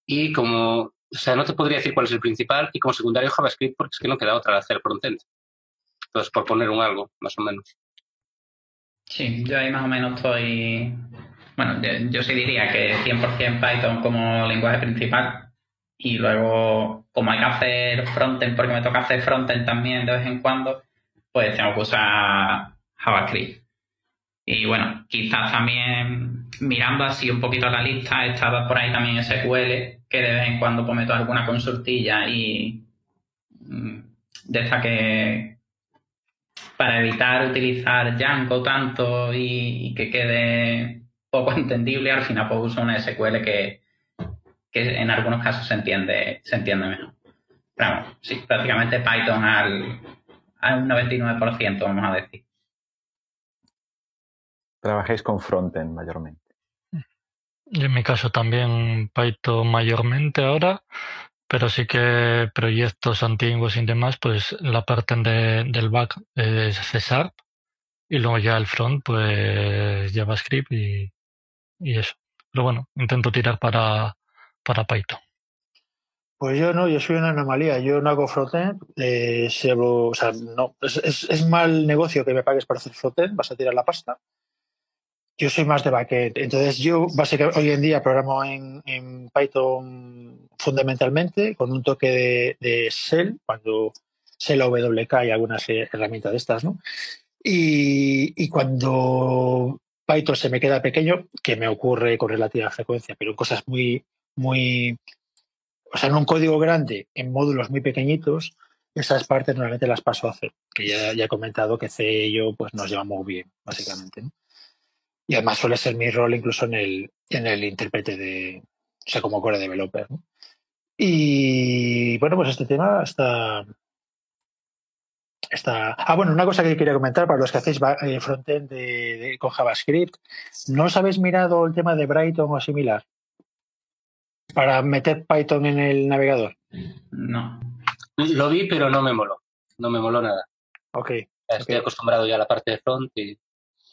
y como, o sea, no te podría decir cuál es el principal, y como secundario JavaScript, porque es que no queda otra de hacer frontend. Entonces, por poner un algo, más o menos. Sí, yo ahí más o menos estoy. Bueno, yo, sí diría que 100% Python como lenguaje principal. Y luego, como hay que hacer frontend, porque me toca hacer frontend también de vez en cuando, pues tengo que usar JavaScript. Y bueno, quizás también mirando así un poquito la lista, estaba por ahí también SQL, que de vez en cuando pues meto alguna consultilla y mm, de esta que para evitar utilizar Django tanto y, que quede poco entendible, al final pues uso una SQL que, que en algunos casos se entiende, se entiende mejor. Pero vamos, sí, prácticamente Python al, al 99%, vamos a decir. Trabajéis con frontend mayormente. Y en mi caso también Python mayormente ahora, pero sí que proyectos antiguos y demás, pues la parte del back es C y luego ya el front, pues JavaScript y, y eso. pero bueno, intento tirar para, para Python. Pues yo no, yo soy una anomalía. Yo no hago frontend. Eh, o sea, no, es, es, mal negocio que me pagues para hacer frontend. Vas a tirar la pasta. Yo soy más de backend. Entonces, yo básicamente hoy en día programo en, en Python fundamentalmente con un toque de, de Shell, cuando Shell WK y algunas herramientas de estas, ¿no? Y, y cuando Python se me queda pequeño, que me ocurre con relativa frecuencia, pero cosas muy, muy o sea, en un código grande, en módulos muy pequeñitos, esas partes normalmente las paso a C, que ya, ya he comentado que C y yo pues nos llevamos bien, básicamente. Y además suele ser mi rol incluso en el, en el intérprete de, o sea, como core developer. Y bueno, pues este tema está, está... Ah, bueno, una cosa que quería comentar para los que hacéis eh, frontend de, con JavaScript, ¿no os habéis mirado el tema de Brighton o similar? Para meter Python en el navegador? No. Lo vi, pero no me moló. No me moló nada. Ok. Estoy acostumbrado ya a la parte de front y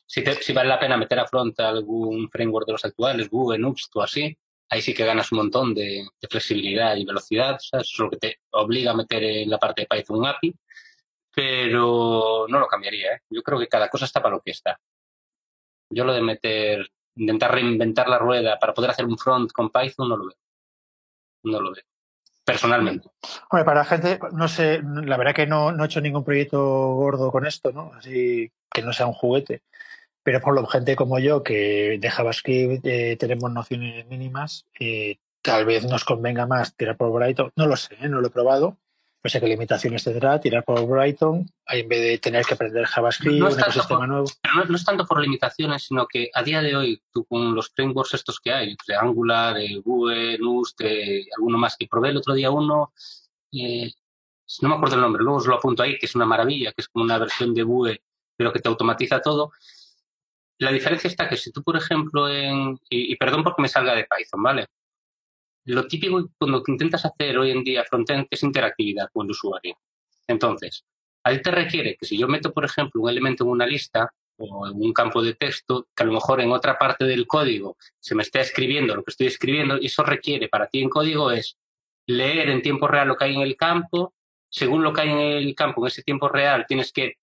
si, si vale la pena meter a front algún framework de los actuales, Vue, Nuxt o así, ahí sí que ganas un montón de, flexibilidad y velocidad. Eso es lo que te obliga a meter en la parte de Python un API, pero no lo cambiaría. ¿eh? Yo creo que cada cosa está para lo que está. Yo lo de meter, intentar reinventar la rueda para poder hacer un front con Python no lo veo no lo veo, personalmente. Hombre, para la gente, no sé, la verdad que no, no he hecho ningún proyecto gordo con esto, ¿no? Así que no sea un juguete. Pero por lo gente como yo, que de JavaScript eh, tenemos nociones mínimas, eh, tal vez nos convenga más tirar por Brighton. No lo sé, ¿eh? no lo he probado no sé qué limitaciones tendrá tirar por Brighton en vez de tener que aprender JavaScript, no un ecosistema nuevo. Pero no, es tanto por limitaciones, sino que a día de hoy, tú con los frameworks estos que hay, de Angular, Vue, Nust, alguno más que probé el otro día uno, eh, no me acuerdo el nombre, luego os lo apunto ahí, que es una maravilla, que es como una versión de Vue, pero que te automatiza todo. La diferencia está que si tú, por ejemplo, en, y, y perdón porque me salga de Python, ¿vale? Lo típico cuando intentas hacer hoy en día frontend es interactividad con el usuario. Entonces, ahí te requiere que si yo meto, por ejemplo, un elemento en una lista o en un campo de texto, que a lo mejor en otra parte del código se me está escribiendo lo que estoy escribiendo, y eso requiere para ti en código es leer en tiempo real lo que hay en el campo, según lo que hay en el campo en ese tiempo real, tienes que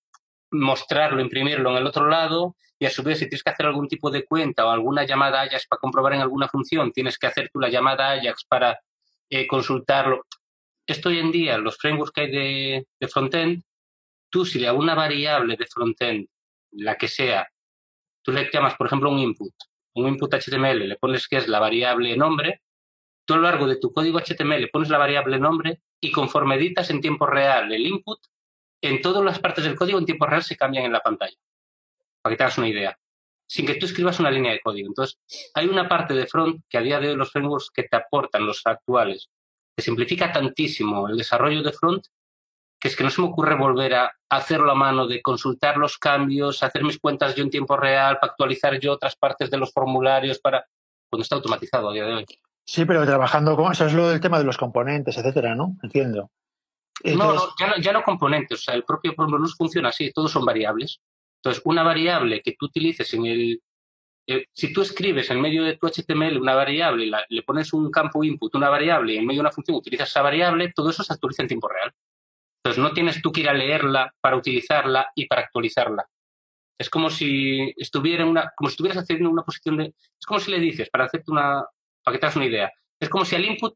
mostrarlo, imprimirlo en el otro lado y a su vez si tienes que hacer algún tipo de cuenta o alguna llamada Ajax para comprobar en alguna función, tienes que hacer tú la llamada Ajax para eh, consultarlo. Esto hoy en día, los frameworks que hay de, de frontend, tú si a una variable de frontend, la que sea, tú le llamas, por ejemplo, un input, un input HTML, le pones que es la variable nombre, tú a lo largo de tu código HTML pones la variable nombre y conforme editas en tiempo real el input, en todas las partes del código en tiempo real se cambian en la pantalla, para que te hagas una idea, sin que tú escribas una línea de código. Entonces, hay una parte de front que a día de hoy los frameworks que te aportan los actuales, que simplifica tantísimo el desarrollo de front, que es que no se me ocurre volver a hacerlo a mano, de consultar los cambios, hacer mis cuentas yo en tiempo real, para actualizar yo otras partes de los formularios, para cuando está automatizado a día de hoy. Sí, pero trabajando con eso es lo del tema de los componentes, etcétera, ¿no? Entiendo. No, no ya, no, ya no componentes, o sea, el propio Promolus funciona así, todos son variables. Entonces, una variable que tú utilices en el... Eh, si tú escribes en medio de tu HTML una variable, la, le pones un campo input, una variable, y en medio de una función utilizas esa variable, todo eso se actualiza en tiempo real. Entonces, no tienes tú que ir a leerla para utilizarla y para actualizarla. Es como si estuviera una, como si estuvieras haciendo una posición de, es como si le dices, para hacerte una, para que te hagas una idea, es como si al input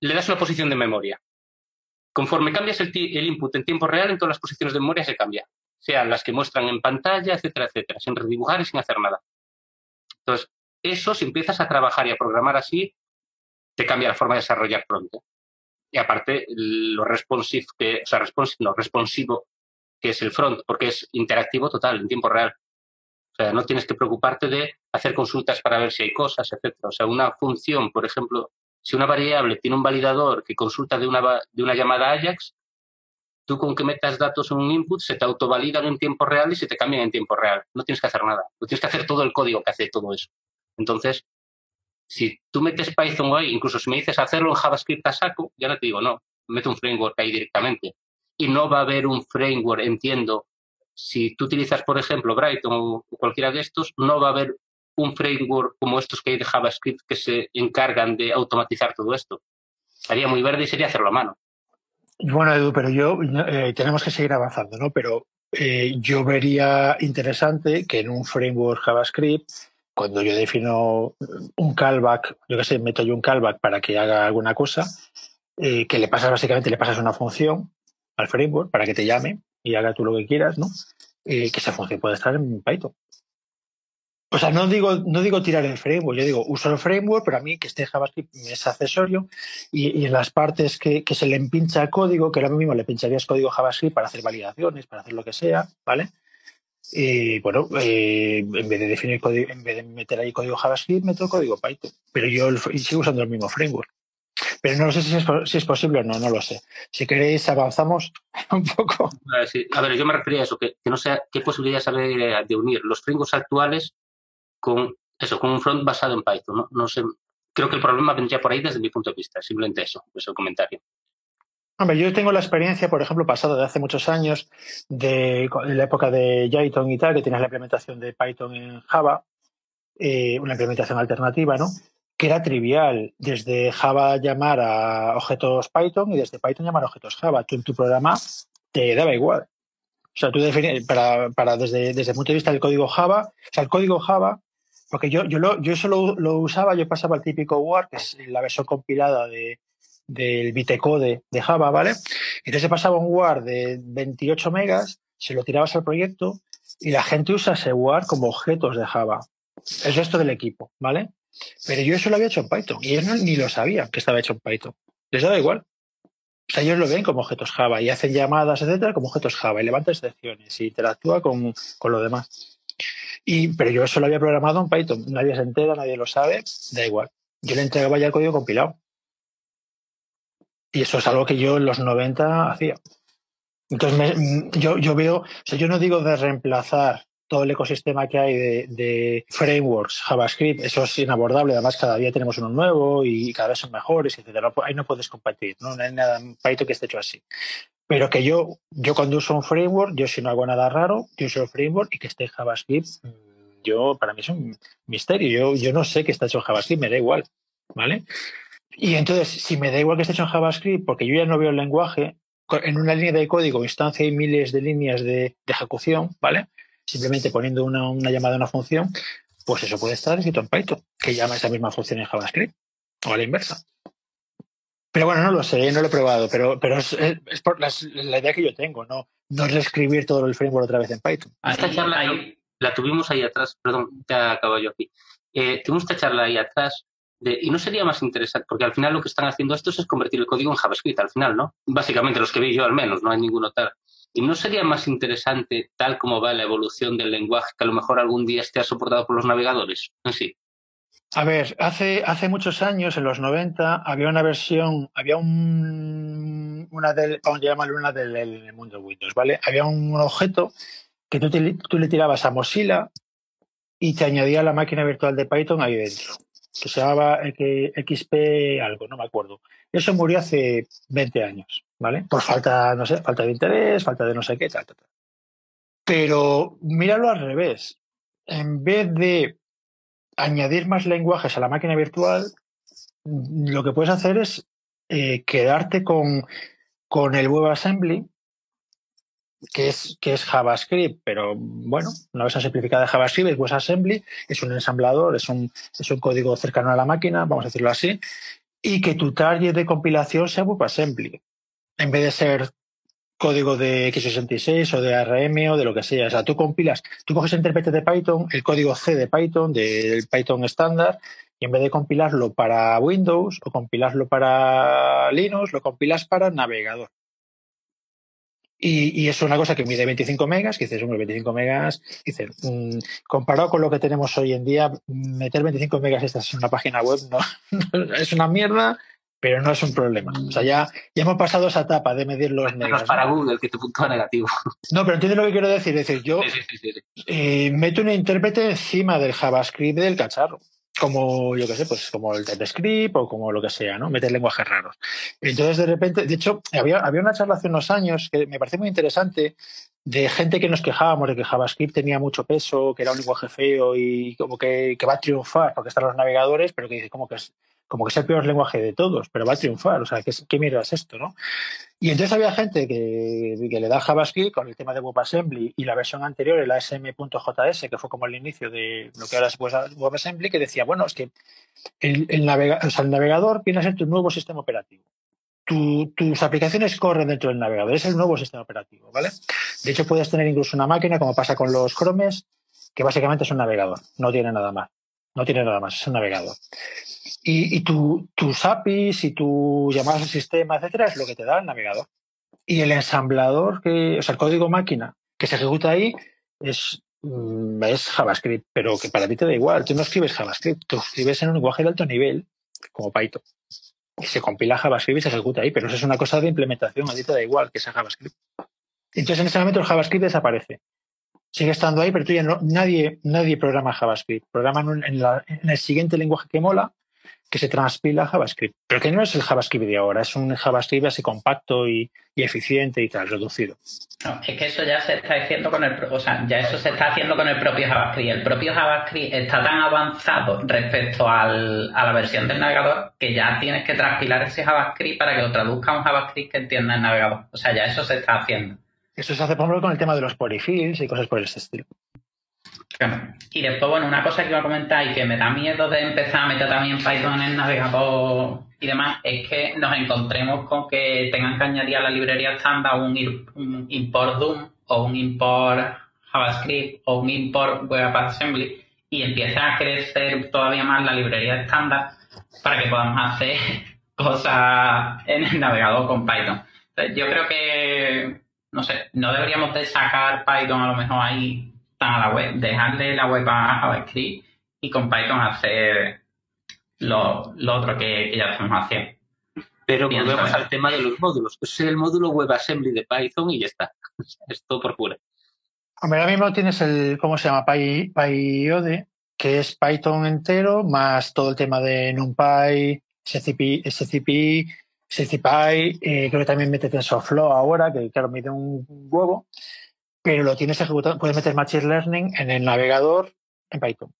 le das una posición de memoria. Conforme cambias el, input en tiempo real, en todas las posiciones de memoria se cambia. Sean las que muestran en pantalla, etcétera, etcétera, sin redibujar y sin hacer nada. Entonces, eso, si empiezas a trabajar y a programar así, te cambia la forma de desarrollar pronto. Y aparte, lo responsive, que, o sea, responsive, no, responsivo que es el front, porque es interactivo total, en tiempo real. O sea, no tienes que preocuparte de hacer consultas para ver si hay cosas, etcétera. O sea, una función, por ejemplo, si una variable tiene un validador que consulta de una, llamada Ajax, tú con que metas datos en un input se te autovalidan en tiempo real y se te cambian en tiempo real. No tienes que hacer nada. No tienes que hacer todo el código que hace todo eso. Entonces, si tú metes Python hoy, incluso si me dices hacerlo en JavaScript a saco, ya no te digo, no, mete un framework ahí directamente. Y no va a haber un framework, entiendo, si tú utilizas, por ejemplo, Brighton o cualquiera de estos, no va a haber un framework como estos que hay de JavaScript que se encargan de automatizar todo esto. Estaría muy verde y sería hacerlo a mano. Bueno, Edu, pero yo eh, tenemos que seguir avanzando, ¿no? Pero eh, yo vería interesante que en un framework JavaScript, cuando yo defino un callback, yo qué sé, meto yo un callback para que haga alguna cosa, eh, que le pasas básicamente, le pasas una función al framework para que te llame y haga tú lo que quieras, ¿no? que esa función puede estar en Python. O sea, no digo, no digo tirar el framework, yo digo uso el framework, pero a mí que esté JavaScript es accesorio y, en las partes que, se le empincha el código, que ahora mismo le pincharías código JavaScript para hacer validaciones, para hacer lo que sea, ¿vale? Y bueno, eh, en vez de definir código, en vez de meter ahí código JavaScript, meto código Python. Pero yo sigo usando el mismo framework. Pero no sé si es, si es posible o no, no lo sé. Si queréis, avanzamos un poco. A ver, yo me refería a eso, que, no sé qué posibilidades hay de unir los frameworks actuales con eso, con un front basado en Python. No, sé, creo que el problema vendría por ahí desde mi punto de vista, simplemente eso, es el comentario. Hombre, yo tengo la experiencia, por ejemplo, pasado de hace muchos años, de, la época de Jython y tal, que tienes la implementación de Python en Java, eh, una implementación alternativa, ¿no? Que era trivial desde Java llamar a objetos Python y desde Python llamar a objetos Java. Tú en tu programa te daba igual. O sea, tú definías, para, para desde, desde el punto de vista del código Java, o sea, el código Java porque yo, yo, lo, yo eso lo, usaba, yo pasaba el típico Word, que es la versión compilada de, del bitecode de Java, ¿vale? Entonces pasaba un Word de 28 megas, se lo tirabas al proyecto y la gente usa ese Word como objetos de Java. El resto del equipo, ¿vale? Pero yo eso lo había hecho en Python y ellos ni lo sabían que estaba hecho en Python. Les daba igual. O sea, ellos lo ven como objetos Java y hacen llamadas, etcétera, como objetos Java y levantan excepciones y interactúa con, con lo demás. Y, pero yo eso lo había programado en Python. Nadie se entera, nadie lo sabe, da igual. Yo le entregaba ya el código compilado. Y eso es algo que yo en los 90 hacía. Entonces, mm, yo, yo veo, o sea, yo no digo de reemplazar todo el ecosistema que hay de, frameworks, JavaScript, eso es inabordable. Además, cada día tenemos uno nuevo y cada vez son mejores, etc. Ahí no puedes compartir, ¿no? no hay nada en Python que esté hecho así. Pero que yo, yo cuando uso un framework, yo si no hago nada raro, yo uso el framework y que esté en JavaScript, mm, yo, para mí es un misterio. Yo, yo no sé que está hecho en JavaScript, me da igual. ¿Vale? Y entonces, si me da igual que esté hecho en JavaScript, porque yo ya no veo el lenguaje, en una línea de código, instancia y miles de líneas de, ejecución, ¿vale? Simplemente poniendo una, una, llamada a una función, pues eso puede estar escrito en Python, que llama esa misma función en JavaScript, o a la inversa. Pero bueno, no lo sé, no lo he probado, pero, pero es, por la, idea que yo tengo, no, no reescribir todo el framework otra vez en Python. Esta charla la tuvimos ahí atrás, perdón, te acabo yo aquí. Eh, tuvimos esta charla ahí atrás de, y no sería más interesante, porque al final lo que están haciendo estos es convertir el código en JavaScript, al final, ¿no? Básicamente los que vi yo al menos, no hay ninguno tal. ¿Y no sería más interesante, tal como va la evolución del lenguaje, que a lo mejor algún día esté soportado por los navegadores en sí? A ver, hace, hace muchos años, en los 90, había una versión, había un, una del, vamos a una del, mundo Windows, ¿vale? Había un objeto que tú, tú le tirabas a Mozilla y te añadía la máquina virtual de Python ahí dentro, que se llamaba XP algo, no me acuerdo. Eso murió hace 20 años, ¿vale? Por falta, no sé, falta de interés, falta de no sé qué, tal, tal, tal. Pero míralo al revés. En vez de añadir más lenguajes a la máquina virtual, lo que puedes hacer es eh, quedarte con, con el WebAssembly, que es, que es JavaScript, pero bueno, una versión simplificada de JavaScript es WebAssembly, es un ensamblador, es un, es un código cercano a la máquina, vamos a decirlo así, y que tu target de compilación sea WebAssembly. En vez de ser código de x86 o de ARM o de lo que sea. O sea, tú compilas, tú coges el intérprete de Python, el código C de Python, del Python estándar, y en vez de compilarlo para Windows o compilarlo para Linux, lo compilas para navegador. Y, es una cosa que mide 25 megas, que dices, hombre, 25 megas, dices, mm, comparado con lo que tenemos hoy en día, meter 25 megas esta es una página web no, es una mierda pero no es un problema. O sea, ya, ya hemos pasado esa etapa de medir los megas. para Google que te puntúa negativo. No, pero entiendes lo que quiero decir. Es decir, yo eh, meto un intérprete encima del JavaScript del cacharro. como yo qué sé, pues como el TypeScript o como lo que sea, ¿no? Meter lenguajes raros. Entonces, de repente, de hecho, había, había una charla hace unos años que me pareció muy interesante de gente que nos quejábamos de que JavaScript tenía mucho peso, que era un lenguaje feo y como que, que va a triunfar porque están los navegadores, pero que dice como que es como que es el peor lenguaje de todos, pero va a triunfar. O sea, ¿qué, qué mierda es esto, no? Y entonces había gente que, le da JavaScript con el tema de WebAssembly y la versión anterior, el ASM.js, que fue como el inicio de lo que ahora es WebAssembly, que decía, bueno, es que el, navegador viene a ser tu nuevo sistema operativo. Tu, tus aplicaciones corren dentro del navegador, es el nuevo sistema operativo, ¿vale? De hecho, puedes tener incluso una máquina, como pasa con los Chromes, que básicamente es un navegador, no tiene nada más. No tiene nada más, es un navegador. Y, y tu, tus APIs y tu llamadas al sistema, etcétera, es lo que te da el navegador. Y el ensamblador, que, o sea, el código máquina que se ejecuta ahí es, mm, es JavaScript, pero que para ti te da igual. Tú no escribes JavaScript, tú escribes en un lenguaje de alto nivel, como Python. Y se compila JavaScript y se ejecuta ahí, pero eso es una cosa de implementación, a ti te da igual que sea JavaScript. Entonces en ese momento el JavaScript desaparece sigue estando ahí, pero tú ya no, nadie, nadie programa JavaScript. Programan en, la, en, el siguiente lenguaje que mola, que se transpila JavaScript. Pero que no es el JavaScript de ahora, es un JavaScript así compacto y, y eficiente y tal, reducido. No, es que eso ya se está haciendo con el, o sea, ya eso se está haciendo con el propio JavaScript. El propio JavaScript está tan avanzado respecto al, a la versión del navegador que ya tienes que transpilar ese JavaScript para que lo traduzca a un JavaScript que entienda el navegador. O sea, ya eso se está haciendo. Eso se hace, por ejemplo, con el tema de los polyfills y cosas por ese estilo. Y después, bueno, una cosa que iba a comentar y que me da miedo de empezar a meter también Python en el navegador y demás, es que nos encontremos con que tengan que añadir a la librería estándar un, un import Doom o un import JavaScript o un import WebAssembly y empieza a crecer todavía más la librería estándar para que podamos hacer cosas en el navegador con Python. Entonces, yo creo que no sé, no deberíamos de sacar Python a lo mejor ahí a la web, dejarle la web a JavaScript y con Python hacer lo, lo otro que, que, ya estamos haciendo. Pero volvemos al tema de los módulos. Es el módulo WebAssembly de Python y ya está. Es todo por fuera. Hombre, ahora mismo tienes el, ¿cómo se llama? Py, PyOD, que es Python entero, más todo el tema de NumPy, SCP, SCP SciPy, eh, creo que también mete TensorFlow ahora, que claro, mide un huevo, pero lo tienes ejecutado, puedes meter Machine Learning en el navegador en Python.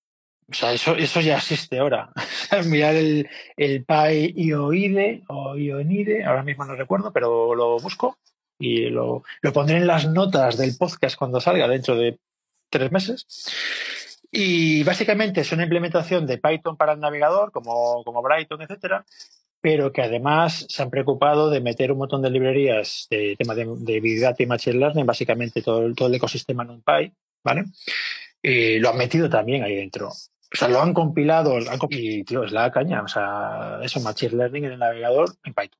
O sea, eso, eso ya existe ahora. Mirar el, el PyIOIDE o IONIDE, ahora mismo no recuerdo, pero lo busco y lo, lo pondré en las notas del podcast cuando salga dentro de tres meses. Y básicamente es una implementación de Python para el navegador, como, como Brighton, etcétera, pero que además se han preocupado de meter un montón de librerías de tema de, de Big Data y Machine Learning, básicamente todo, todo el ecosistema NumPy, ¿vale? Y lo han metido también ahí dentro. O sea, lo han compilado lo han comp y, tío, es la caña. O sea, eso, Machine Learning en el navegador en Python.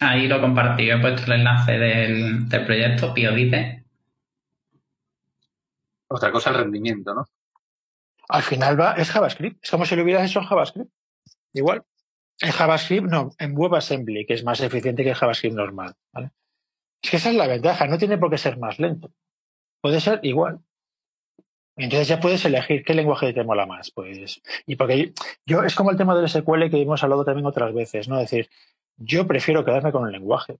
Ahí lo compartí, he puesto el enlace del, del proyecto, Piodite. Otra cosa, el rendimiento, ¿no? Al final va, es JavaScript. Es como si lo hubieras hecho en JavaScript. Igual. En JavaScript no, en WebAssembly, que es más eficiente que JavaScript normal. ¿vale? Es que esa es la ventaja, no tiene por qué ser más lento. Puede ser igual. Entonces ya puedes elegir qué lenguaje te mola más. Pues, y porque yo, es como el tema del SQL que hemos hablado también otras veces, ¿no? Es decir, yo prefiero quedarme con el lenguaje.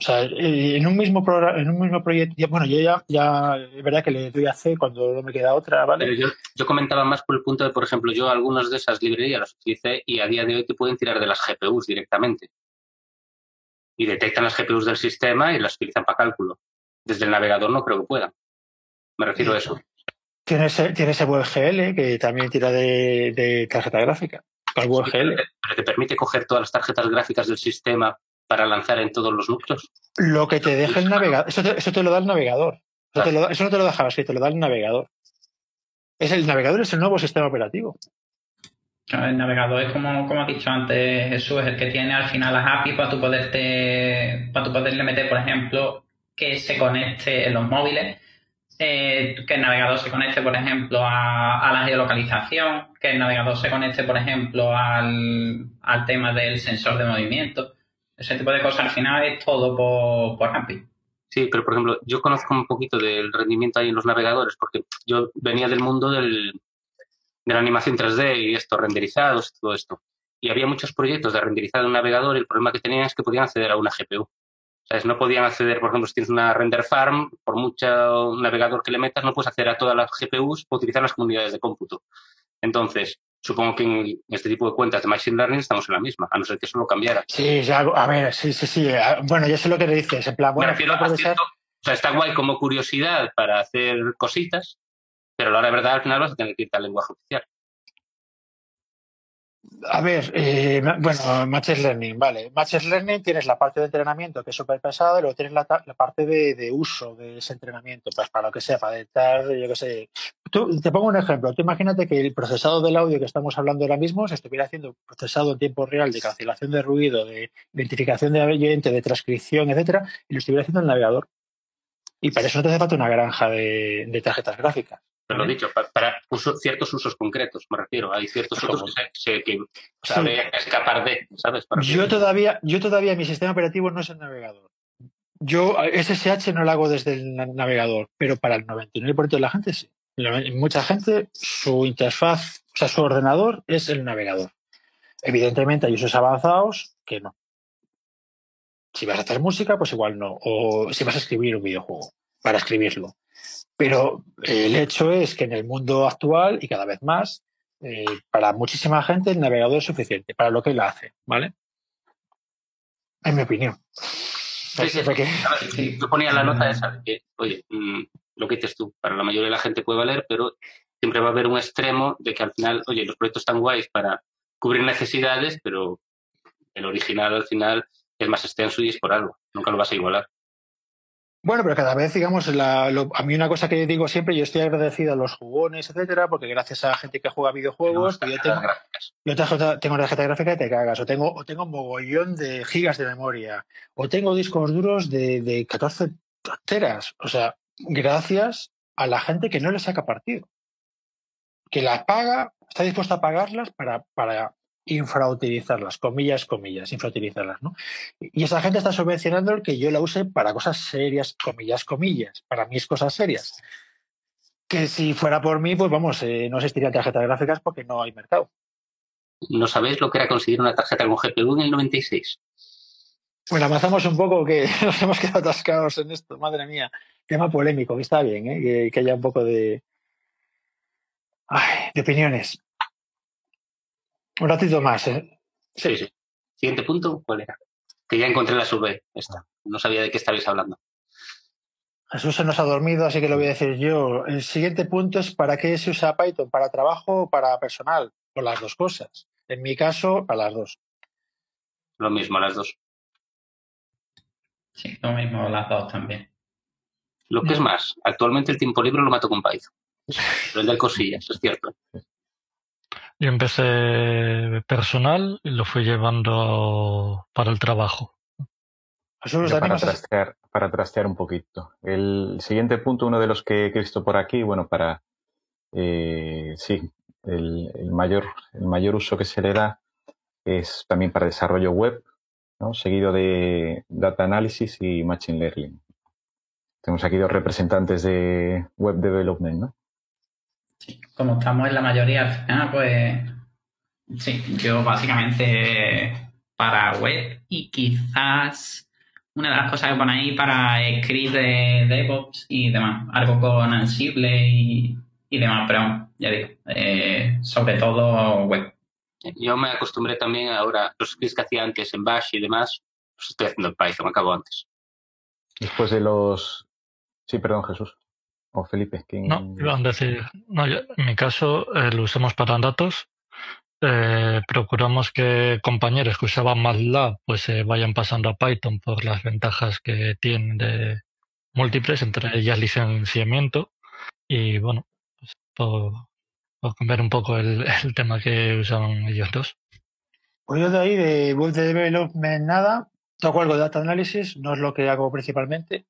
O sea, en un mismo programa, en un mismo proyecto, bueno, yo ya, ya, es verdad que le doy a C cuando no me queda otra, ¿vale? Pero yo, yo comentaba más por el punto de, por ejemplo, yo algunas de esas librerías las utilicé y a día de hoy te pueden tirar de las GPUs directamente. Y detectan las GPUs del sistema y las utilizan para cálculo. Desde el navegador no creo que puedan. Me refiero a eso. Tienes, tienes el WebGL que también tira de, de tarjeta gráfica. Con WebGL. Sí, pero te permite coger todas las tarjetas gráficas del sistema para lanzar en todos los núcleos? Lo que te deja el navegador, eso te, eso te lo da el navegador. Eso, te lo da, eso, no te lo da JavaScript, te lo da el navegador. Es el navegador es el nuevo sistema operativo. El navegador es como, como ha dicho antes Jesús, es el que tiene al final las APIs para tu poderte, para tu poderle meter, por ejemplo, que se conecte en los móviles, eh, que el navegador se conecte, por ejemplo, a, a, la geolocalización, que el navegador se conecte, por ejemplo, al, al tema del sensor de movimiento ese tipo de cosas al final es todo por, por API. Sí, pero por ejemplo, yo conozco un poquito del rendimiento ahí en los navegadores, porque yo venía del mundo del, de la animación 3D y esto, renderizados, todo esto. Y había muchos proyectos de renderizado en un navegador y el problema que tenían es que podían acceder a una GPU. ¿Sabes? No podían acceder, por ejemplo, si tienes una render farm, por mucho navegador que le metas, no puedes acceder a todas las GPUs para utilizar las comunidades de cómputo. Entonces, supongo que en este tipo de cuentas de Machine Learning estamos en la misma, a no ser que eso lo cambiara. Sí, ya, a ver, sí, sí, sí. Bueno, yo sé lo que le dices. En plan, bueno, o sea, está guay como curiosidad para hacer cositas, pero a la hora de verdad al final vas a tener que irte al lenguaje oficial. A ver, eh, bueno, Machine Learning, vale. Machine Learning tienes la parte de entrenamiento que es súper pesada y luego tienes la, parte de, uso de ese entrenamiento, pues para lo que sea, para editar, yo qué sé. te pongo un ejemplo. Tú imagínate que el procesado del audio que estamos hablando ahora mismo se estuviera haciendo procesado en tiempo real de cancelación de ruido, de identificación de oyente, de transcripción, etcétera, y lo estuviera haciendo en el navegador. Y para eso no te hace falta una granja de tarjetas gráficas. Pero lo dicho, para, ciertos usos concretos, me refiero. Hay ciertos otros que, que escapar de, ¿sabes? yo, todavía, yo todavía mi sistema operativo no es el navegador. Yo SSH no lo hago desde el navegador, pero para el 99% de la gente sí. Mucha gente, su interfaz, o sea, su ordenador es el navegador. Evidentemente hay usos avanzados que no. Si vas a hacer música, pues igual no. O si vas a escribir un videojuego, para escribirlo. Pero el hecho es que en el mundo actual y cada vez más, eh, para muchísima gente el navegador es suficiente para lo que él hace, ¿vale? En mi opinión. Sí, sí, Yo ponía la nota esa de que, oye, mm, lo que dices tú, para la mayoría de la gente puede valer, pero siempre va a haber un extremo de que al final, oye, los proyectos están guays para cubrir necesidades, pero el original al final es más extenso y es por algo. Nunca lo vas a igualar. Bueno, pero cada vez, digamos, a mí una cosa que digo siempre, yo estoy agradecido a los jugones, etcétera, porque gracias a la gente que juega videojuegos, yo tengo, yo tengo, una tarjeta gráfica que te cagas, o tengo, o tengo un mogollón de gigas de memoria, o tengo discos duros de, de 14 teras. O sea, gracias a la gente que no le saca partido. Que las paga, está dispuesta a pagarlas para, para infrautilizarlas, comillas, comillas, infrautilizarlas, ¿no? Y esa gente está subvencionando el que yo la use para cosas serias, comillas, comillas, para mis cosas serias. Que si fuera por mí, pues vamos, eh, no existirían tarjetas gráficas porque no hay mercado. ¿No sabéis lo que era conseguir una tarjeta con GPU en el 96? Bueno, avanzamos un poco que nos hemos quedado atascados en esto, madre mía. Tema polémico, que está bien, ¿eh? que, haya un poco de, de opiniones. Un ratito más, ¿eh? Sí, sí. Siguiente punto, ¿cuál era? Que ya encontré la sub esta. No sabía de qué estabais hablando. Jesús se nos ha dormido, así que lo voy a decir yo. El siguiente punto es ¿para qué se usa Python? ¿Para trabajo o para personal? O las dos cosas. En mi caso, para las dos. Lo mismo, las dos. Sí, lo mismo, las dos también. Lo que es más, actualmente el tiempo libre lo mato con Python. Vender cosillas, es cierto. Yo empecé personal y lo fui llevando para el trabajo. para, trastear, para trastear un poquito. El siguiente punto, uno de los que he visto por aquí, bueno, para eh, sí, el, mayor, el mayor uso que se le da es también para desarrollo web, ¿no? seguido de data analysis y machine learning. Tenemos aquí dos representantes de web development, ¿no? Como estamos en la mayoría al pues sí, yo básicamente para web y quizás una de las cosas que pone ahí para script de DevOps y demás, algo con Ansible y, demás, pero ya digo, eh, sobre todo web. Yo me acostumbré también ahora, los scripts que hacía antes en Bash y demás, pues estoy haciendo en Python, acabo antes. Después de los... Sí, perdón, Jesús. ¿O Felipe? No, iban a decir, no, en mi caso eh, lo usamos para datos. Eh, procuramos que compañeros que usaban MATLAB pues se vayan pasando a Python por las ventajas que tienen de múltiples, entre ellas licenciamiento. Y bueno, pues, por, ver un poco el, el, tema que usaban ellos dos. Pues yo de ahí de web development nada, toco algo de data analysis, no es lo que hago principalmente.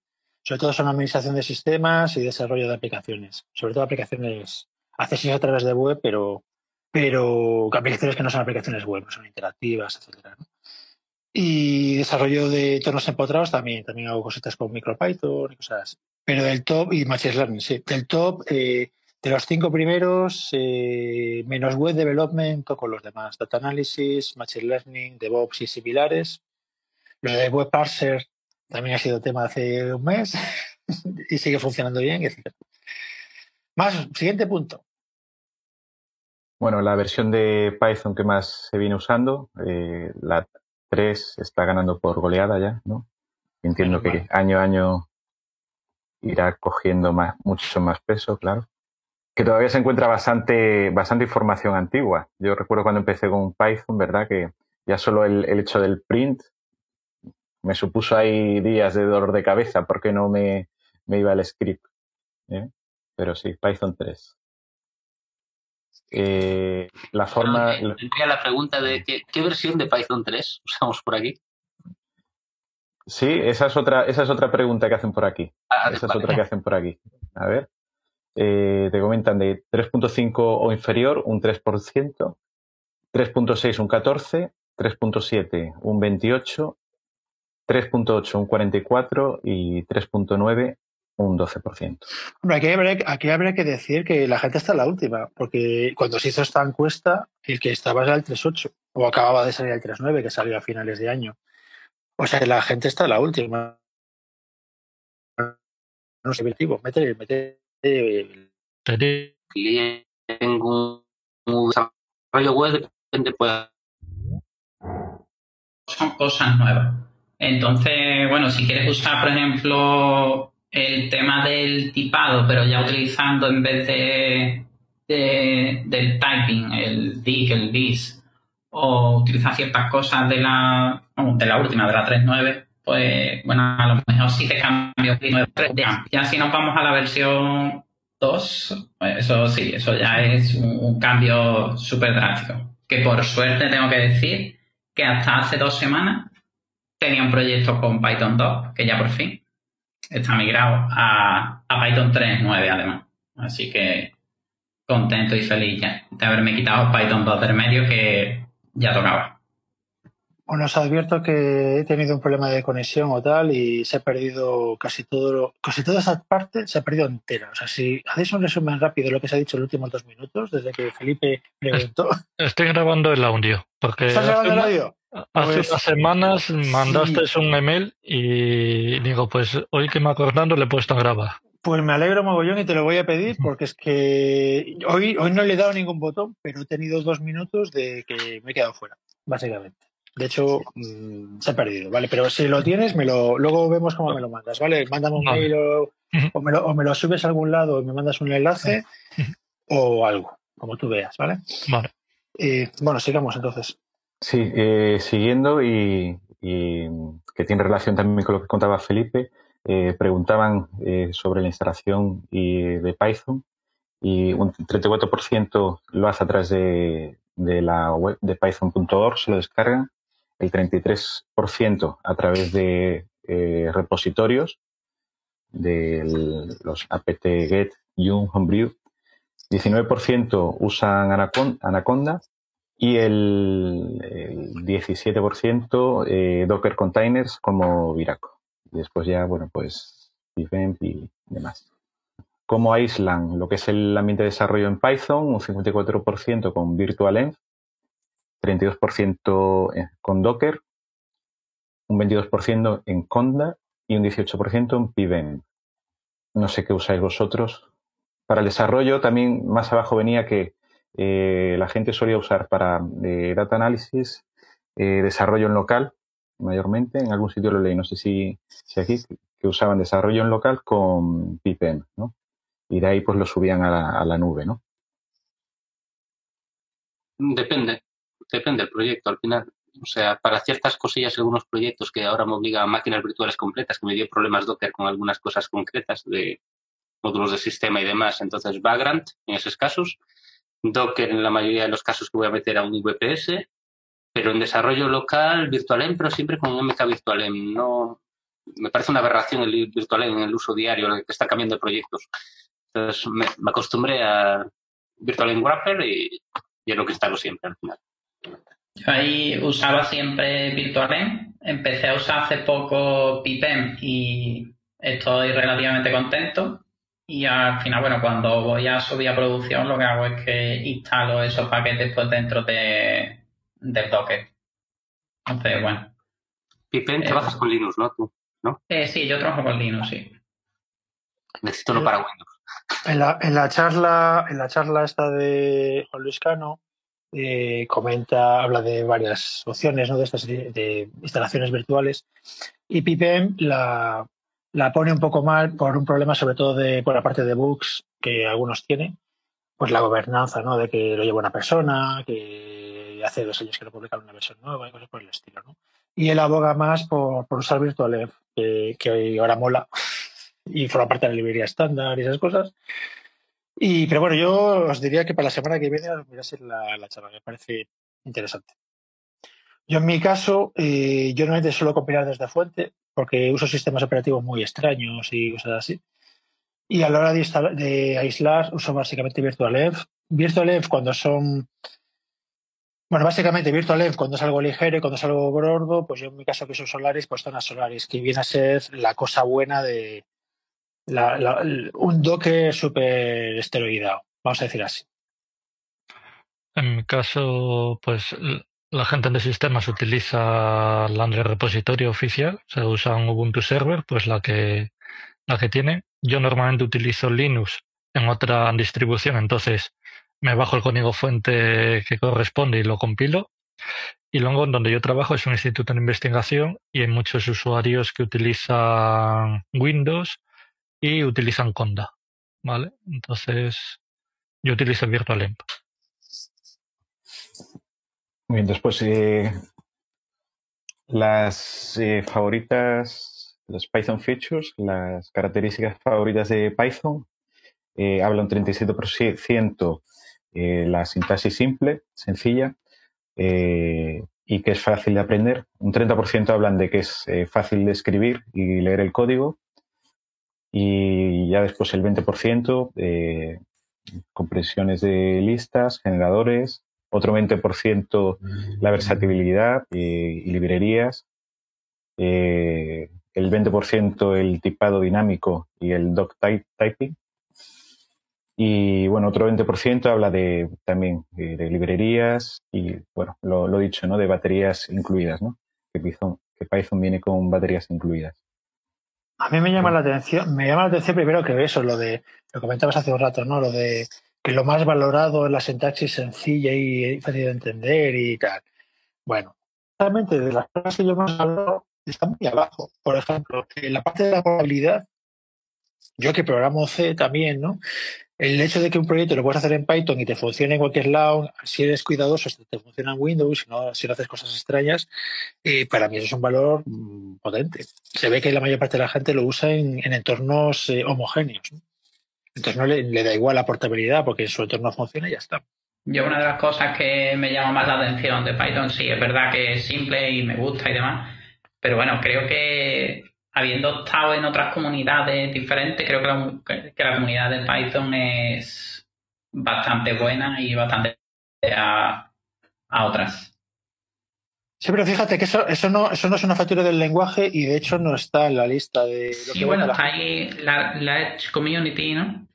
Sobre todo son administración de sistemas y desarrollo de aplicaciones. Sobre todo aplicaciones accesibles a través de web, pero, pero aplicaciones que no son aplicaciones web, son interactivas, etcétera. Y desarrollo de entornos empotrados también. También hago cositas con MicroPython y cosas Pero del top, y Machine Learning, sí. Del top, eh, De los cinco primeros, eh, menos web development, con los demás. Data analysis, machine learning, DevOps y similares. Lo de web parser también ha sido tema hace un mes y sigue funcionando bien, etc. Más, siguiente punto. Bueno, la versión de Python que más se viene usando, eh, la 3 está ganando por goleada ya, ¿no? Entiendo que año a año irá cogiendo más, mucho más peso, claro que todavía se encuentra bastante, bastante información antigua. Yo recuerdo cuando empecé con Python, ¿verdad? Que ya solo el, hecho del print me supuso ahí días de dolor de cabeza porque no me, me iba el script. ¿eh? Pero sí, Python 3. Eh, la forma. Tendría la pregunta de ¿qué, versión de Python 3 usamos por aquí. Sí, esa es otra, esa es otra pregunta que hacen por aquí. Ah, esa es otra que hacen por aquí. A ver. Eh, te comentan de 3.5 o inferior un 3%, 3.6 un 14, 3.7 un 28, 3.8 un 44 y 3.9 un 12%. Bueno, aquí, habría, aquí habría que decir que la gente está en la última, porque cuando se hizo esta encuesta, el que estaba era el 3.8, o acababa de salir el 3.9, que salió a finales de año. O sea que la gente está en la última. No sé, mete, mete tengo un desarrollo web depende pues son cosas nuevas entonces bueno si quieres usar por ejemplo el tema del tipado pero ya utilizando en vez de, del typing el dig el dis o utilizar ciertas cosas de la de la última de la 3.9 pues bueno, a lo mejor sí te cambio. Ya si nos vamos a la versión 2, pues eso sí, eso ya es un, cambio súper drástico. Que por suerte tengo que decir que hasta hace dos semanas tenía un proyecto con Python 2, que ya por fin está migrado a, a Python 3.9 además. Así que contento y feliz ya de haberme quitado Python 2 del medio que ya tocaba. Bueno, os advierto que he tenido un problema de conexión o tal y se ha perdido casi todo, casi toda esa parte se ha perdido entera. O sea, si hacéis un resumen rápido de lo que se ha dicho en los últimos dos minutos, desde que Felipe preguntó. Estoy grabando el audio. Porque ¿Estás grabando el audio? Hace pues unas semanas mandaste un email y digo, pues hoy que me acordando le he puesto a grabar. Pues me alegro mogollón y te lo voy a pedir porque es que hoy, hoy no le he dado ningún botón, pero he tenido dos minutos de que me he quedado fuera, básicamente. De hecho, mm, se ha perdido, ¿vale? Pero si lo tienes, me lo, luego vemos cómo me lo mandas, ¿vale? Mándame un mail o, me lo, o, me lo, subes a algún lado y me mandas un enlace o algo, como tú veas, ¿vale? Vale. bueno, sigamos entonces. Sí, eh, siguiendo y, que tiene relación también con lo que contaba Felipe, eh, preguntaban eh, sobre la instalación y, de Python y un 34% lo hace a través de, de la web de python.org, se lo descargan el 33% a través de eh, repositorios de los apt-get, yum, homebrew, 19% usan Anaconda y el, 17% eh, Docker Containers como Viraco. Después ya, bueno, pues Event y demás. Como aíslan lo que es el ambiente de desarrollo en Python, un 54% con VirtualEnv 32% con Docker, un 22% en Conda y un 18% en Pivem. No sé qué usáis vosotros. Para el desarrollo también más abajo venía que eh, la gente solía usar para eh, data análisis eh, desarrollo en local, mayormente. En algún sitio lo leí, no sé si, si aquí, que usaban desarrollo en local con Pipem, ¿no? Y de ahí pues lo subían a la, a la nube, ¿no? Depende depende del proyecto al final. O sea, para ciertas cosillas, algunos proyectos que ahora me obligan a máquinas virtuales completas, que me dio problemas Docker con algunas cosas concretas de módulos de sistema y demás. Entonces, Vagrant en esos casos. Docker en la mayoría de los casos que voy a meter a un VPS. Pero en desarrollo local, VirtualEnv, pero siempre con MK VirtualEnv. No, me parece una aberración el VirtualEnv en el uso diario, que está cambiando proyectos. Entonces, me, acostumbré a VirtualEnv Wrapper y, y es lo que instalo siempre al final. Yo ahí usaba siempre VirtualEnv. Empecé a usar hace poco Pipem y estoy relativamente contento. y al final, bueno, cuando voy a subir a producción, lo que hago es que instalo esos paquetes pues dentro de, del Docker. Entonces, bueno. Pipen, trabajas con Linux, ¿no? ¿Tú, ¿no? Eh, sí, yo trabajo con Linux, sí. Necesito uno para Windows. En la, en la charla, en la charla esta de Juan Luis Cano, eh, comenta, habla de varias opciones, ¿no? De estas de instalaciones virtuales. Y Pipen la, la pone un poco mal por un problema sobre todo de por la parte de bugs que algunos tienen, pues la gobernanza, ¿no? De que lo lleva una persona, que hace dos años que lo publican una versión nueva y cosas por el estilo, ¿no? Y él aboga más por, por usar VirtualEnv, que, que ahora mola y forma parte de la librería estándar y esas cosas. Y, pero bueno, yo os diría que para la semana que viene mirase la, la charla, me parece interesante. Yo en mi caso, eh, yo normalmente suelo compilar desde fuente, porque uso sistemas operativos muy extraños y cosas así. Y a la hora de, de aislar, uso básicamente VirtualEnv. VirtualEnv cuando son bueno, básicamente VirtualEnv cuando es algo ligero y cuando es algo gordo, pues yo en mi caso que uso Solaris, pues zonas Solaris, que viene a ser la cosa buena de, un Docker súper esteroidado, vamos a decir así. En mi caso, pues la gente de sistemas utiliza la repositorio oficial, se usa un Ubuntu Server, pues la que, la que tiene. Yo normalmente utilizo Linux en otra distribución, entonces me bajo el código fuente que corresponde y lo compilo. Y luego donde yo trabajo es un instituto de investigación y hay muchos usuarios que utilizan Windows y utilizan Conda, ¿vale? Entonces, yo utilizo VirtualEnv. Muy bien, después eh, las eh, favoritas, los Python features, las características favoritas de Python, eh, habla un 37% eh, la sintaxis simple, sencilla, y que es fácil de aprender. Un 30% hablan de que es fácil de escribir y leer el código y ya después el 20% eh, compresiones de listas, generadores, otro 20% la versatilidad eh, y librerías, eh, el 20% el tipado dinámico y el doc typing. Y bueno, otro 20% habla de también de librerías y bueno, lo, lo dicho, ¿no? De baterías incluidas, ¿no? Que Python, que Python viene con baterías incluidas. A mí me llama la atención, me llama la atención primero que eso, lo de, lo comentabas hace un rato, ¿no? Lo de que lo más valorado es la sintaxis sencilla y fácil de entender y tal. Bueno, realmente de las cosas que yo más valoro están muy abajo. Por ejemplo, en la parte de la probabilidad, yo que programo C también, ¿no? El hecho de que un proyecto lo puedes hacer en Python y te funcione en cualquier lado, si eres cuidadoso, te funciona en Windows, si no, si no haces cosas extrañas, eh, para mí eso es un valor mm, potente. Se ve que la mayor parte de la gente lo usa en, entornos eh, homogéneos. Entonces no le, le, da igual la portabilidad porque en su entorno funciona y ya está. Yo una de las cosas que me llama más la atención de Python, sí, es verdad que es simple y me gusta y demás, pero bueno, creo que habiendo estado en otras comunidades diferentes, creo que la, que la comunidad de Python es bastante buena y bastante a, a otras. Sí, pero fíjate que eso, eso, no, eso no es una factura del lenguaje y de hecho no está en la lista de... Lo sí, bueno, está ahí la, la Edge Community, ¿no?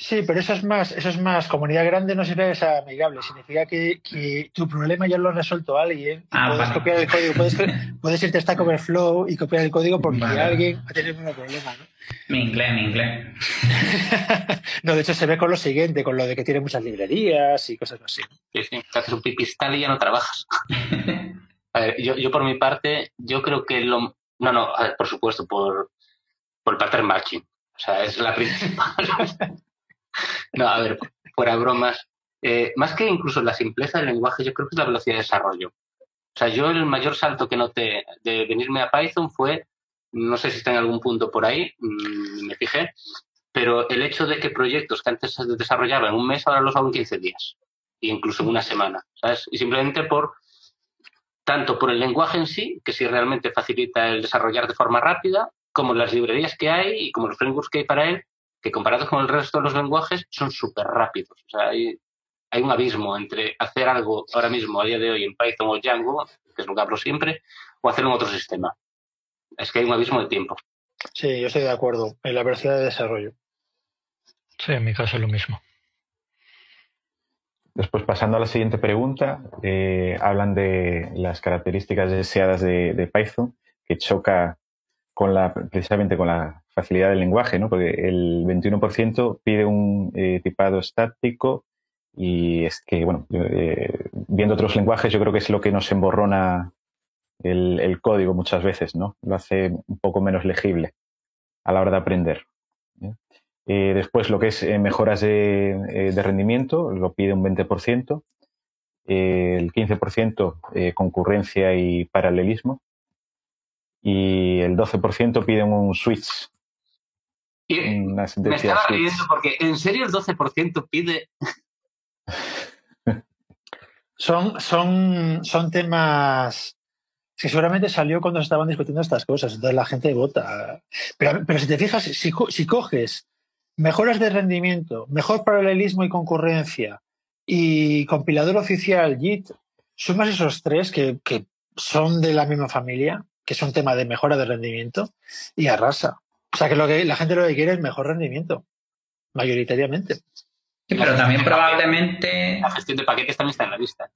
Sí, pero eso es más, eso es más, comunidad grande no significa que sea amigable, significa que, que tu problema ya lo ha resuelto alguien. Ah, puedes vale. copiar el código, puedes, puedes irte a Stack Overflow y copiar el código porque Vale. alguien ha tenido el mismo problema, ¿no? Mi inglés, mi inglés. no, de hecho se ve con lo siguiente, con lo de que tiene muchas librerías y cosas así. Sí, sí, te haces un pipistal y ya no trabajas. A ver, yo, yo por mi parte, yo creo que lo... No, no, a ver, por supuesto, por, por el pattern matching. O sea, es la principal. No, a ver, fuera bromas. Eh, más que incluso la simpleza del lenguaje, yo creo que es la velocidad de desarrollo. O sea, yo el mayor salto que noté de venirme a Python fue, no sé si está en algún punto por ahí, mmm, me fijé, pero el hecho de que proyectos que antes se desarrollaban en un mes ahora los hago en 15 días, e incluso en una semana, ¿sabes? Y simplemente por, tanto por el lenguaje en sí, que sí realmente facilita el desarrollar de forma rápida, como las librerías que hay y como los frameworks que hay para él, que comparados con el resto de los lenguajes son súper rápidos. O sea, hay, hay un abismo entre hacer algo ahora mismo, a día de hoy, en Python o Django, que es lo que hablo siempre, o hacerlo en otro sistema. Es que hay un abismo de tiempo. Sí, yo estoy de acuerdo en la velocidad de desarrollo. Sí, en mi caso es lo mismo. Después, pasando a la siguiente pregunta, eh, hablan de las características deseadas de, Python, que choca con la, precisamente con la facilidad del lenguaje, ¿no? porque el 21% pide un eh, tipado estático y es que, bueno, eh, viendo otros lenguajes, yo creo que es lo que nos emborrona el, código muchas veces, ¿no? Lo hace un poco menos legible a la hora de aprender. Eh, después, lo que es mejoras de, rendimiento, lo pide un 20%. el 15% concurrencia y paralelismo. Y el 12% pide un switch. Me estaba riendo porque en serio el 12% pide son, son, son temas que seguramente salió cuando se estaban discutiendo estas cosas, entonces la gente vota. Pero, pero si te fijas, si, si coges mejoras de rendimiento, mejor paralelismo y concurrencia y compilador oficial JIT, sumas esos tres que, que son de la misma familia, que son tema de mejora de rendimiento, y arrasa. O sea que, lo que la gente lo que quiere es mejor rendimiento, mayoritariamente. Sí, pero también probablemente. La gestión de paquetes también está en la lista.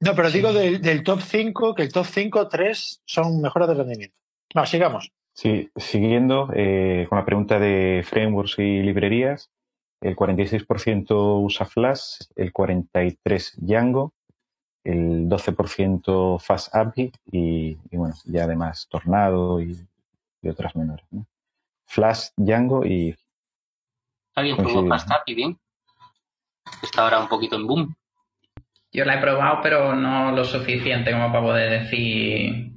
No, pero digo del, top 5, que el top 5, 3 son mejoras de rendimiento. No, sigamos. Sí, siguiendo eh, con la pregunta de frameworks y librerías, el 46% usa Flash, el 43% Django, el 12% FastAPI y, y, bueno, ya además Tornado y, otras menores. Flash, Django y ¿Alguien probó FastAPI bien? Está ahora un poquito en boom. Yo la he probado, pero no lo suficiente como para poder decir.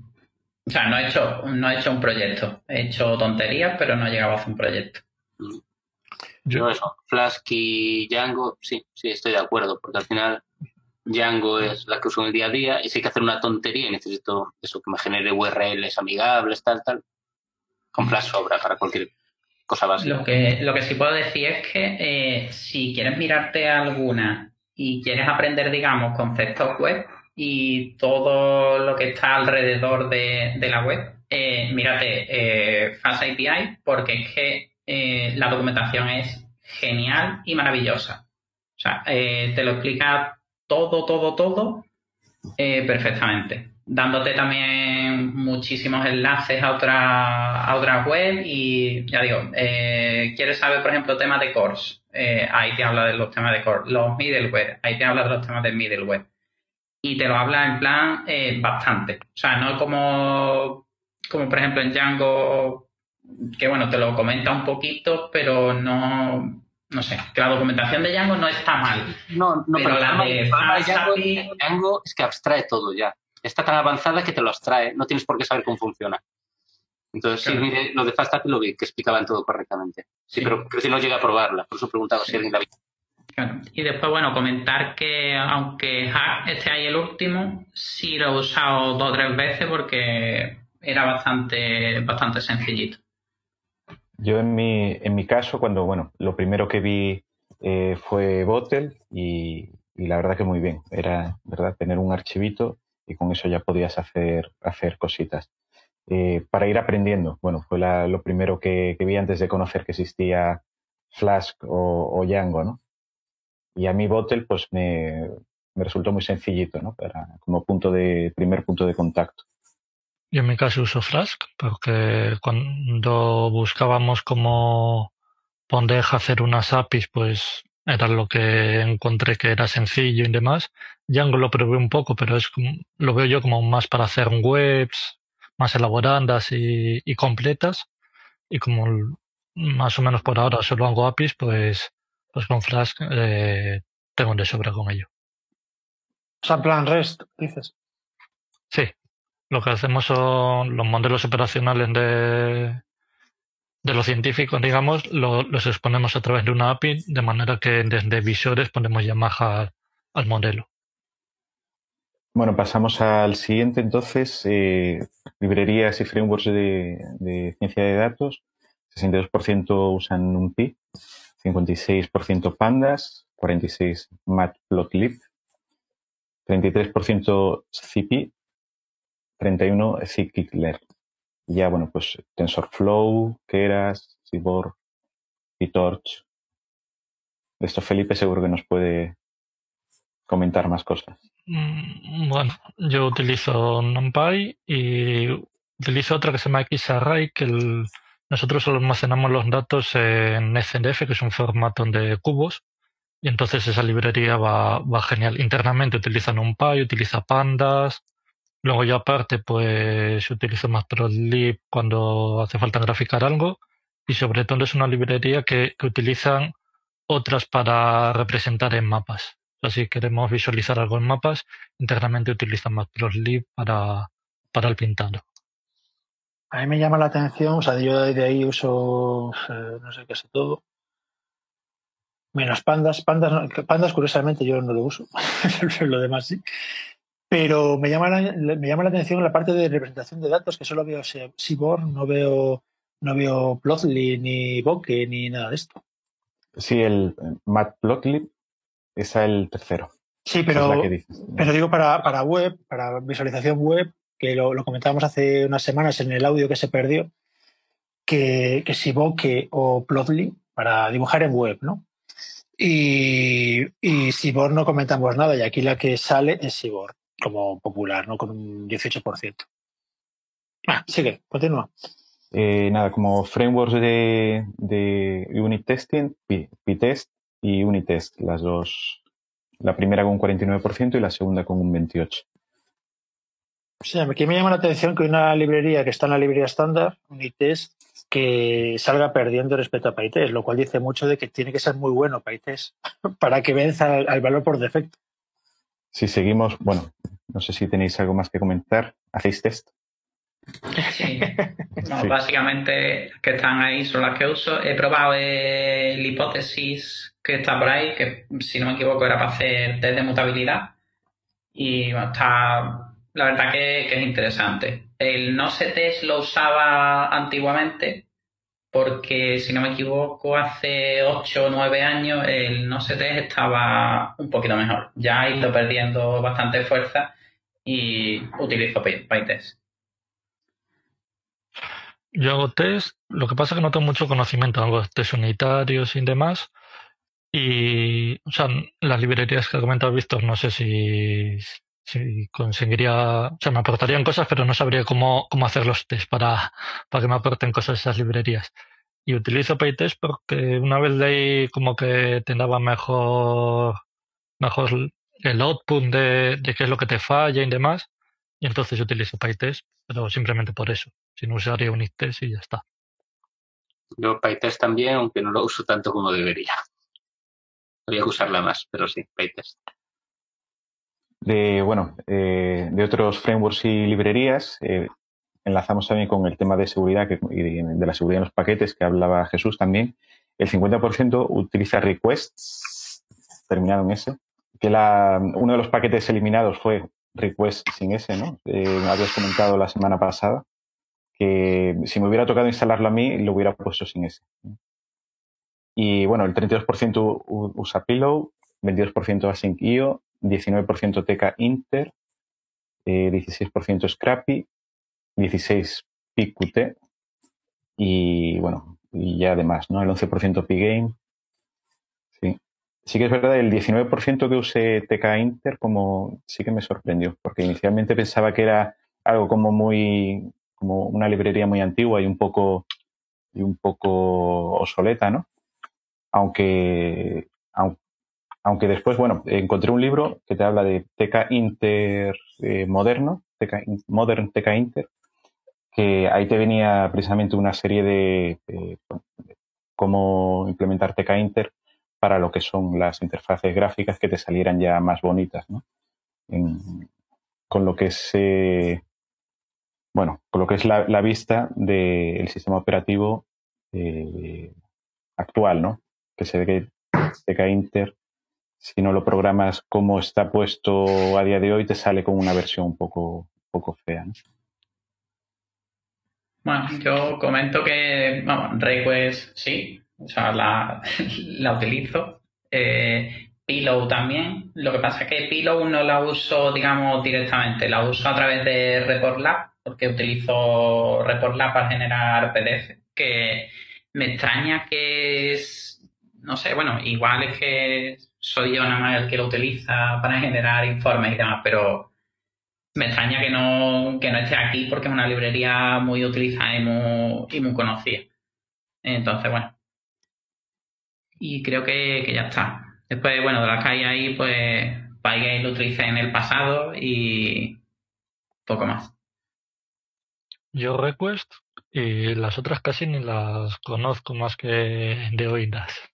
O sea, no he hecho, no he hecho un proyecto. He hecho tonterías, pero no he llegado a hacer un proyecto. Mm. Yo eso, Flask y Django, sí, sí, estoy de acuerdo, porque al final Django es la que uso en el día a día y si hay que hacer una tontería y necesito eso que me genere URLs amigables, tal, tal, Flask sobra para cualquier lo que, lo que sí puedo decir es que eh, si quieres mirarte alguna y quieres aprender, digamos, conceptos web y todo lo que está alrededor de, la web, eh, mírate eh, API porque es que eh, la documentación es genial y maravillosa. O sea, te lo explica todo, todo, todo perfectamente dándote también muchísimos enlaces a otra, a otra web y ya digo, eh, quieres saber, por ejemplo, temas de cores, eh, ahí te habla de los temas de core, los middleware, ahí te habla de los temas de middleware. Y te lo habla en plan eh, bastante. O sea, no como, como por ejemplo en Django, que bueno, te lo comenta un poquito, pero no, no sé, que la documentación de Django no está mal. No, no, pero, la de Django es que abstrae todo ya está tan avanzada que te lo abstrae, no tienes por qué saber cómo funciona. Entonces, sí, mire, lo de FastAPI lo vi, que explicaban todo correctamente. Sí, pero creo que no llega a probarla, por eso preguntaba si alguien la Claro. Y después, bueno, comentar que aunque Hack esté ahí el último, sí lo he usado dos o tres veces porque era bastante, bastante sencillito. Yo en mi, en mi caso, cuando, bueno, lo primero que vi eh, fue Bottle y, y, la verdad que muy bien. Era, ¿verdad? Tener un archivito y con eso ya podías hacer, hacer cositas. Eh, para ir aprendiendo, bueno, fue lo primero que, vi antes de conocer que existía Flask o, Django, ¿no? Y a mí Bottle, pues me, resultó muy sencillito, ¿no? Para, como punto de, primer punto de contacto. Yo en mi caso uso Flask porque cuando buscábamos cómo poder hacer unas APIs, pues era lo que encontré que era sencillo y demás. Django lo probé un poco, pero es lo veo yo como más para hacer webs más elaboradas y, completas. Y como más o menos por ahora solo hago APIs, pues, pues con Flask eh, tengo de sobra con ello. O sea, plan REST, dices. Sí. Lo que hacemos son los modelos operacionales de, de los científicos, digamos, los exponemos a través de una API, de manera que desde visores podemos llamar al modelo. Bueno, pasamos al siguiente entonces, eh, librerías y frameworks de, ciencia de datos. 62% usan NumPy, 56% Pandas, 46% Matplotlib, 33% CP, 31% Scikit-learn ya, bueno, pues TensorFlow, Keras, Seaborg PyTorch. De esto Felipe seguro que nos puede comentar más cosas. Mm, bueno, yo utilizo NumPy y utilizo otra que se llama XArray, que nosotros almacenamos los datos en SNF, que es un formato de cubos, y entonces esa librería va, va genial. Internamente utiliza NumPy, utiliza pandas, luego yo aparte pues utilizo Matplotlib cuando hace falta graficar algo, y sobre todo es una librería que, que utilizan otras para representar en mapas si queremos visualizar algo en mapas, internamente utilizan Matplotlib para, para el pintado. A mí me llama la atención, o sea, yo de ahí uso, eh, no sé, casi todo. Menos pandas. Pandas, pandas curiosamente, yo no lo uso. lo demás sí. Pero me llama, la, me llama la atención la parte de representación de datos, que solo veo Seaborn, no veo, no veo Plotly, ni Bokeh, ni nada de esto. Sí, el Matplotlib es el tercero. Sí, pero, pero digo para, para web, para visualización web, que lo, lo, comentábamos hace unas semanas en el audio que se perdió, que, que Siboke o Plotly para dibujar en web, ¿no? Y, y Sibor no comentamos nada, y aquí la que sale es Sibor, como popular, ¿no? Con un 18%. Ah, sigue, continúa. Eh, nada, como frameworks de, de unit testing, PyTest y Unitest, las dos, la primera con un 49% y la segunda con un 28%. Sí, aquí me llama la atención que una librería que está en la librería estándar, Unitest, que salga perdiendo respecto a PyTest, lo cual dice mucho de que tiene que ser muy bueno PyTest para que venza al valor por defecto. Si seguimos, bueno, no sé si tenéis algo más que comentar. ¿Hacéis test? Sí. Básicamente que están ahí son las que uso. He probado el hipótesis que está por ahí, que si no me equivoco era para hacer test de mutabilidad. Y está, la verdad que, es interesante. El no sé test lo usaba antiguamente, porque si no me equivoco, hace 8 o 9 años el no sé test estaba un poquito mejor. Ya ha ido perdiendo bastante fuerza y utilizo PyTest. Yo hago test, lo que pasa es que no tengo mucho conocimiento, hago test unitarios y demás. Y, o sea, las librerías que he comentado Víctor, no sé si, si conseguiría, o sea, me aportarían cosas, pero no sabría cómo, cómo hacer los test para, para que me aporten cosas esas librerías. Y utilizo PyTest porque una vez leí como que te daba mejor, mejor el output de, de qué es lo que te falla y demás. Y entonces utilizo PyTest, pero simplemente por eso. Si no usaría Unitest y ya está. Yo PyTest también, aunque no lo uso tanto como debería. Habría que usarla más, pero sí, PyTest. De, bueno, eh, de otros frameworks y librerías, eh, enlazamos también con el tema de seguridad y de la seguridad en los paquetes que hablaba Jesús también. El 50% utiliza requests, terminado en S, que la, uno de los paquetes eliminados fue request sin S, ¿no? Eh, habías comentado la semana pasada que si me hubiera tocado instalarlo a mí, lo hubiera puesto sin S. Y bueno, el 32% usa Pillow, 22% Async.io, 19% TK Inter, 16% Scrappy, 16% PQT y bueno, y ya además, ¿no? El 11% Pgame. Sí. Sí que es verdad, el 19% que use TK Inter como sí que me sorprendió, porque inicialmente pensaba que era algo como muy como una librería muy antigua y un poco y un poco obsoleta, ¿no? Aunque, aunque después, bueno, encontré un libro que te habla de TK Inter eh, moderno, TK, Modern TK Inter, que ahí te venía precisamente una serie de, cómo implementar TK Inter para lo que son las interfaces gráficas que te salieran ya más bonitas, ¿no? con lo que se bueno, con lo que es la, vista del sistema operativo eh, actual, ¿no? Que se ve que TK Inter, si no lo programas como está puesto a día de hoy, te sale con una versión un poco, poco fea. ¿no? Bueno, yo comento que, vamos, Request sí, o sea, la, la utilizo. Eh, Pillow también. Lo que pasa es que Pillow no la uso, digamos, directamente, la uso a través de Report Lab porque utilizo ReportLab para generar PDF, que me extraña que es, no sé, bueno, igual es que soy yo nada más el que lo utiliza para generar informes y demás, pero me extraña que no, que no esté aquí porque es una librería muy utilizada y muy, y muy conocida. Entonces, bueno. Y creo que, que ya está. Después, bueno, de las que hay ahí, pues Pygame lo utilicé en el pasado y poco más. Yo Request y las otras casi ni las conozco más que de oídas.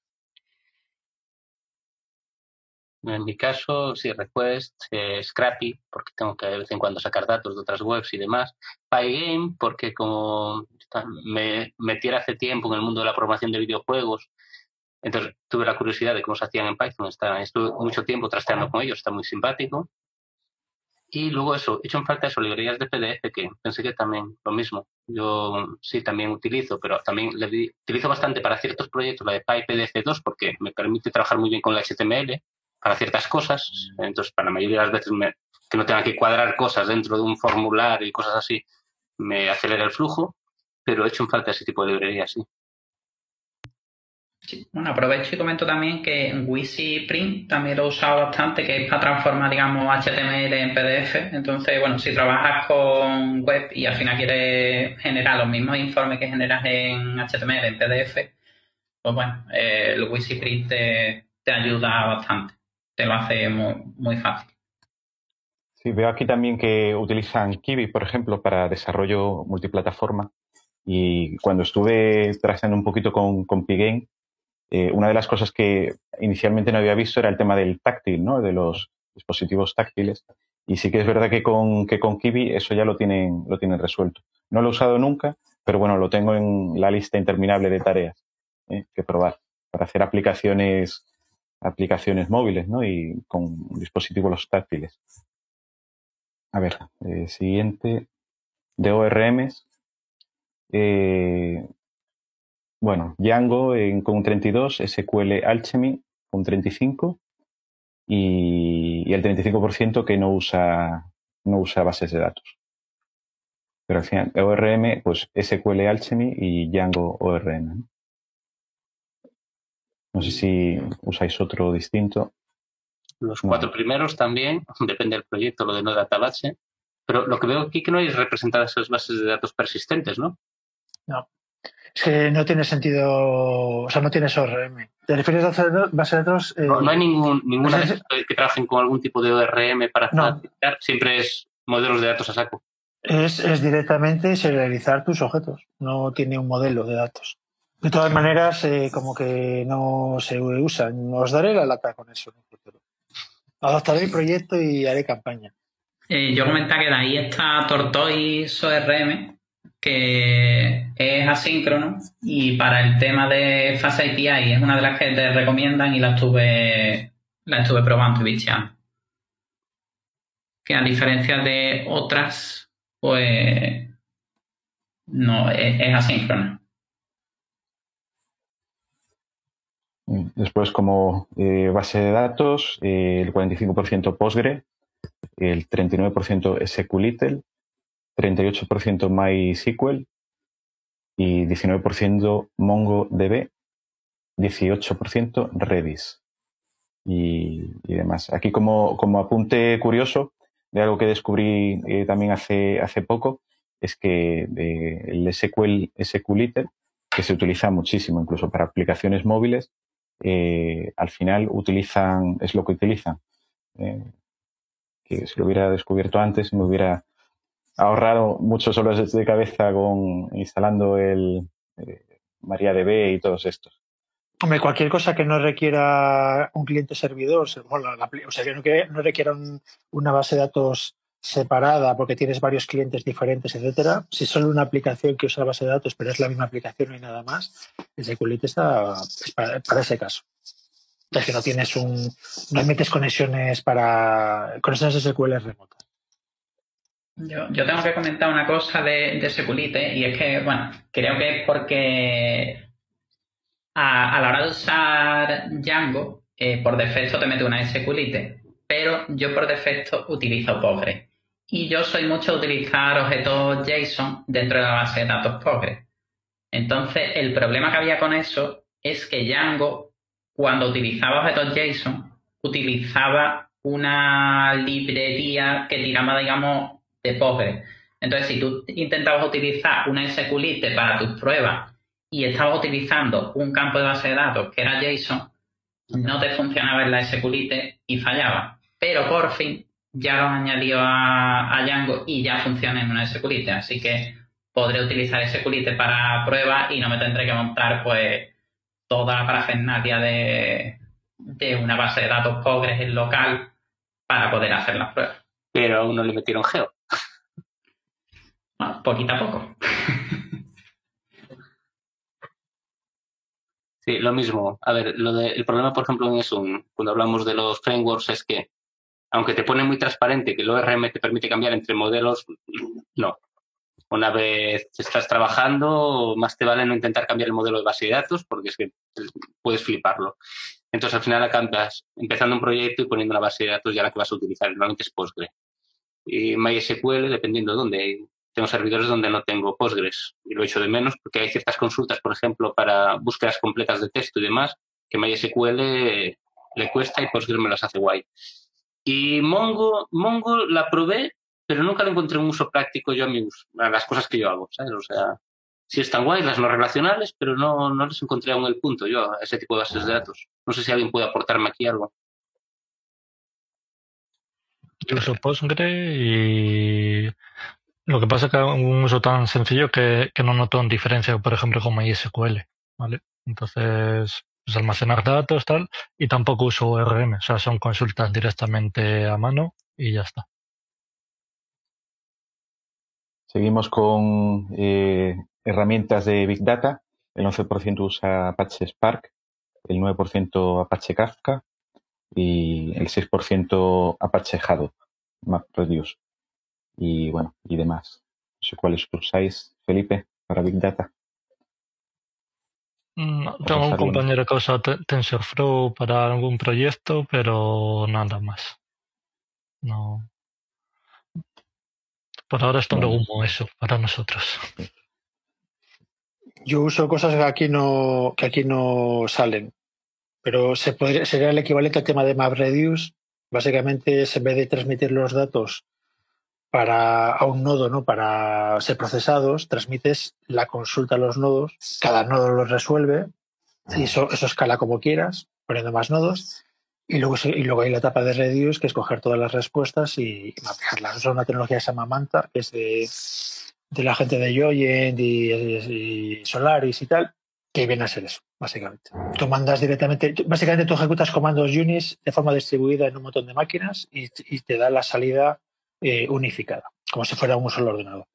En mi caso, sí, Request, eh, Scrappy, porque tengo que de vez en cuando sacar datos de otras webs y demás. Pygame, porque como me metiera hace tiempo en el mundo de la programación de videojuegos, entonces tuve la curiosidad de cómo se hacían en Python. estuve mucho tiempo trasteando con ellos, está muy simpático. Y luego eso, he hecho en falta eso, librerías de PDF, que pensé que también lo mismo. Yo sí también utilizo, pero también le utilizo bastante para ciertos proyectos la de PyPDF2 porque me permite trabajar muy bien con la HTML para ciertas cosas. Entonces, para la mayoría de las veces que no tenga que cuadrar cosas dentro de un formulario y cosas así, me acelera el flujo, pero he hecho en falta ese tipo de librerías, sí. Bueno, aprovecho y comento también que Wisi Print también lo he usado bastante, que es para transformar, digamos, HTML en PDF. Entonces, bueno, si trabajas con web y al final quieres generar los mismos informes que generas en HTML, en PDF, pues bueno, eh, el Wisi Print te, ayuda bastante. Te lo hace muy, muy fácil. Sí, veo aquí también que utilizan Kiwi, por ejemplo, para desarrollo multiplataforma. Y cuando estuve trazando un poquito con, con Pigame, eh, una de las cosas que inicialmente no había visto era el tema del táctil, ¿no? De los dispositivos táctiles. Y sí que es verdad que con, que con Kiwi eso ya lo tienen, lo tienen resuelto. No lo he usado nunca, pero bueno, lo tengo en la lista interminable de tareas ¿eh? que probar para hacer aplicaciones, aplicaciones móviles, ¿no? Y con dispositivos táctiles. A ver, eh, siguiente. De ORMs. Eh, bueno, Django en, con un 32, SQL Alchemy con un 35 y, el 35% que no usa, no usa bases de datos. Pero al final, ORM, pues SQL Alchemy y Django ORM. No sé si usáis otro distinto. Los cuatro primeros también, depende del proyecto, lo de no database. Pero lo que veo aquí que no hay representadas esas bases de datos persistentes, ¿no? No. Es que no tiene sentido, o sea, no tiene ORM. ¿Te refieres a base de datos? Eh, no, hay ningún, ninguna que trabajen con algún tipo de ORM para no. siempre es modelos de datos a saco. Es, es directamente serializar tus objetos, no tiene un modelo de datos. De todas maneras, eh, como que no se usan. Os daré la lata con eso Adaptaré el proyecto y haré campaña. Eh, yo comentaba que de ahí está Tortoise ORM, que es asíncrono y para el tema de Fast API es una de las que te recomiendan y la estuve, la estuve probando y bicheando. Que a diferencia de otras, pues no, es, es asíncrona. Después, como eh, base de datos, eh, el 45% Postgre, el 39% SQLite, 38% MySQL y 19% MongoDB, 18% Redis y, demás. Aquí como, como, apunte curioso de algo que descubrí eh, también hace, hace poco, es que el SQL, SQLite, que se utiliza muchísimo incluso para aplicaciones móviles, eh, al final utilizan, es lo que utilizan. que si lo hubiera descubierto antes me hubiera ahorrado muchos horas de cabeza con instalando el eh, MariaDB y todos estos. Cualquier cosa que no requiera un cliente servidor, o sea, que no, requiera una base de datos separada porque tienes varios clientes diferentes, etcétera, si es solo una aplicación que usa base de datos, pero es la misma aplicación, y nada más, el SQLite está para, para, ese caso. Es que no tienes un, no metes conexiones para conexiones SQL remotas. Yo, yo, tengo que comentar una cosa de, de Seculite y es que, bueno, creo que es porque a, la hora de usar Django, eh, por defecto te mete una SQLite, pero yo por defecto utilizo Postgre. Y yo soy mucho de utilizar objetos JSON dentro de la base de datos Postgre. Entonces, el problema que había con eso es que Django, cuando utilizaba objetos JSON, utilizaba una librería que tiraba, digamos, de Postgres. Entonces, si tú intentabas utilizar una SQLite para tus pruebas y estabas utilizando un campo de base de datos que era JSON, no te funcionaba en la SQLite y fallaba. Pero por fin ya lo añadió a, a Django y ya funciona en una SQLite. Así que podré utilizar SQLite para pruebas y no me tendré que montar pues toda la parafernalia de, de una base de datos Postgres en local para poder hacer las pruebas. Pero aún no le metieron geo. Bueno, poquito a poco. Sí, lo mismo. A ver, lo de, el problema, por ejemplo, en un cuando hablamos de los frameworks, es que, aunque te pone muy transparente que el ORM te permite cambiar entre modelos, no. Una vez estás trabajando, más te vale no intentar cambiar el modelo de base de datos, porque es que puedes fliparlo. Entonces, al final acabas empezando un proyecto y poniendo una base de datos ya la que vas a utilizar. Normalmente es Postgre. Y MySQL, dependiendo de dónde tengo servidores donde no tengo Postgres y lo echo de menos porque hay ciertas consultas, por ejemplo, para búsquedas completas de texto y demás, que MySQL le cuesta y Postgres me las hace guay. Y Mongo, Mongo la probé, pero nunca le encontré un uso práctico yo a, mi uso, a las cosas que yo hago, ¿sabes? O sea, sí están guay las no relacionales, pero no, no les encontré aún el punto yo a ese tipo de bases de datos. No sé si alguien puede aportarme aquí algo. Yo uso Postgre y lo que pasa es que un uso tan sencillo que, que no noto en diferencia, por ejemplo, con MySQL, ¿vale? Entonces, pues almacenar datos, tal, y tampoco uso ORM, o sea, son consultas directamente a mano y ya está. Seguimos con eh, herramientas de Big Data. El 11% usa Apache Spark, el 9% Apache Kafka y el 6% Apache Hadoop, MapReduce y bueno, y demás. No sé cuáles usáis, Felipe, para Big Data. Mm, tengo un compañero que usa TensorFlow para algún proyecto, pero nada más. No. Por ahora es todo humo eso para nosotros. Yo uso cosas que aquí no, que aquí no salen, pero se podría, sería el equivalente al tema de MapReduce. Básicamente, en vez de transmitir los datos para a un nodo, ¿no? Para ser procesados, transmites la consulta a los nodos, cada nodo lo resuelve, y eso, escala como quieras, poniendo más nodos, y luego, y luego hay la etapa de Reduce, que es coger todas las respuestas y mapearlas. Es una tecnología que se llama Manta, que es de, la gente de Joyent y, Solaris y tal, que viene a ser eso, básicamente. Tú mandas directamente, básicamente tú ejecutas comandos Unis de forma distribuida en un montón de máquinas y te da la salida eh, unificada, como si fuera un solo ordenador.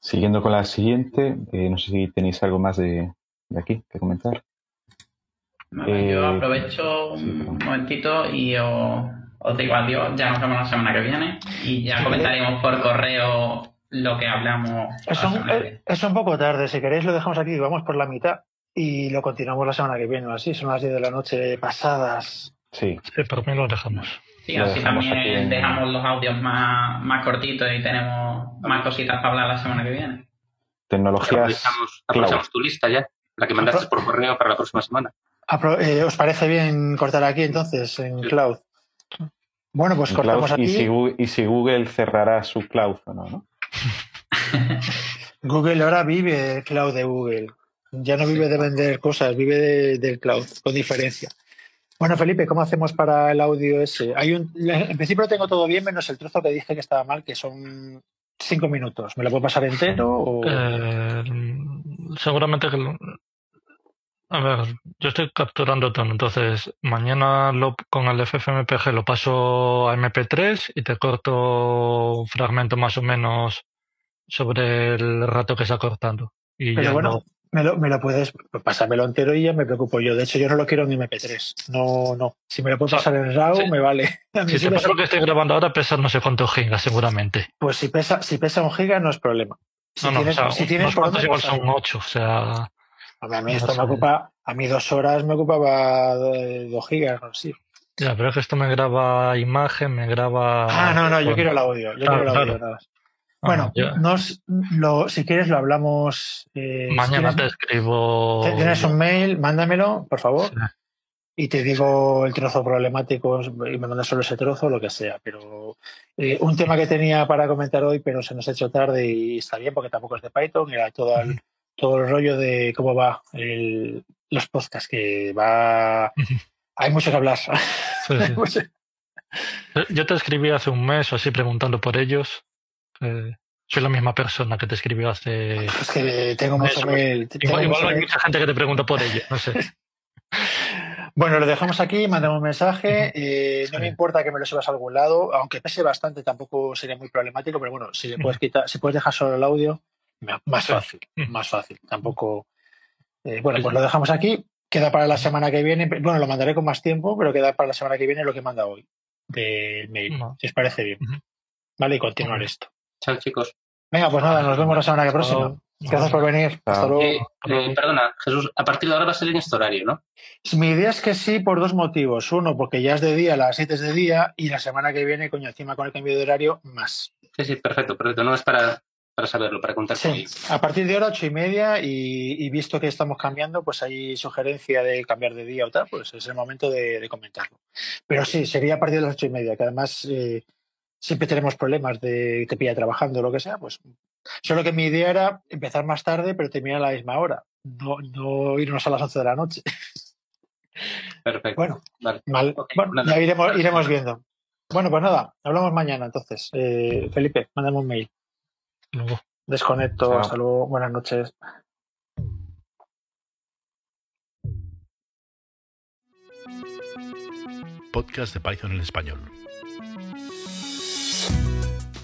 Siguiendo con la siguiente, eh, no sé si tenéis algo más de, de aquí que comentar. Vale, eh, yo aprovecho un momentito y os, os, digo adiós. Ya nos vemos la semana que viene y ya comentaremos por correo lo que hablamos. Es un, es un poco tarde. Si queréis, lo dejamos aquí. Vamos por la mitad y lo continuamos la semana que viene. Así son las 10 de la noche pasadas. Sí. sí por mí lo dejamos. Sí, así también dejamos los audios más, más cortitos y tenemos más cositas para hablar la semana que viene. Tecnologías. Aprovechamos, tu lista ya, la que mandaste por correo para la próxima semana. Eh, ¿Os parece bien cortar aquí entonces en cloud? Bueno, pues cortamos aquí. Y si, y si, Google cerrará su cloud o no, ¿no? Google ahora vive el cloud de Google. Ya no vive de vender cosas, vive del cloud, con diferencia. Bueno, Felipe, ¿cómo hacemos para el audio ese? Hay un, en principio lo tengo todo bien, menos el trozo que dije que estaba mal, que son cinco minutos. ¿Me lo puedo pasar entero? O... Eh, seguramente que. A ver, yo estoy capturando todo, entonces mañana lo, con el FFmpeg lo paso a MP3 y te corto un fragmento más o menos sobre el rato que está cortando. Y Pero bueno, me lo, me lo puedes pasármelo entero y ya me preocupo yo. De hecho, yo no lo quiero en MP3. No, no. Si me lo puedes pasar en RAW, me vale. si te pasa lo que estoy grabando ahora, pesa no sé cuántos gigas, seguramente. Pues si pesa, si pesa un giga, no es problema. Si no, no, tienes, o sea, si tienes igual son ocho, o sea. A mí, esto me ocupa, a mí dos horas me ocupaba dos gigas, no sí. Ya, pero es que esto me graba imagen, me graba. Ah, no, no, yo quiero el audio. Yo quiero el audio, nada Bueno, nos, lo, si quieres lo hablamos. Eh, Mañana te escribo. Tienes un mail, mándamelo, por favor. Y te digo el trozo problemático y me mandas solo ese trozo, lo que sea. Pero eh, un tema que tenía para comentar hoy, pero se nos ha hecho tarde y está bien porque tampoco es de Python, era todo el, todo el rollo de cómo va el, los podcasts, que va. Hay mucho que hablar. Yo te escribí hace un mes o así preguntando por ellos eh, soy la misma persona que te escribió hace. Es que tengo mucho mail. Igual, hay mucha gente que te pregunta por ello, no sé. Bueno, lo dejamos aquí, mandamos un mensaje. Eh, no me importa que me lo subas a algún lado, aunque pese bastante, tampoco sería muy problemático, pero bueno, si le puedes quitar, si puedes dejar solo el audio, más fácil, más fácil. Tampoco. Eh, bueno, pues lo dejamos aquí. Queda para la semana que viene. Bueno, lo mandaré con más tiempo, pero queda para la semana que viene lo que manda hoy del mail, si os parece bien. Vale, y continuar esto. Chao, chicos. Venga, pues nada, nos vemos la semana que próxima. Gracias por venir. Hasta luego. Eh, eh, perdona, Jesús, a partir de ahora va a ser en este horario, ¿no? Mi idea es que sí, por dos motivos. Uno, porque ya es de día, las 7 es de día, y la semana que viene, coño, encima con el cambio de horario, más. Sí, sí, perfecto, perfecto. No es para, para saberlo, para contar sí. A partir de ahora, ocho y media, y, visto que estamos cambiando, pues hay sugerencia de cambiar de día o tal, pues es el momento de, comentarlo. Pero sí, sería a partir de las ocho y media, que además eh, siempre tenemos problemas de te pilla trabajando o lo que sea, pues solo que mi idea era empezar más tarde pero terminar a la misma hora, no, no irnos a las 11 de la noche. Perfecto. Bueno, vale. bueno ya iremos, iremos viendo. Bueno, pues nada, hablamos mañana entonces. Eh, Felipe, mándame un mail. Luego. Desconecto, hasta luego, buenas noches. Podcast de Python en español.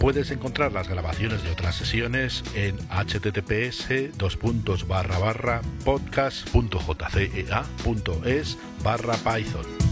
Puedes encontrar las grabaciones de otras sesiones en https podcast.jcea.es barra python.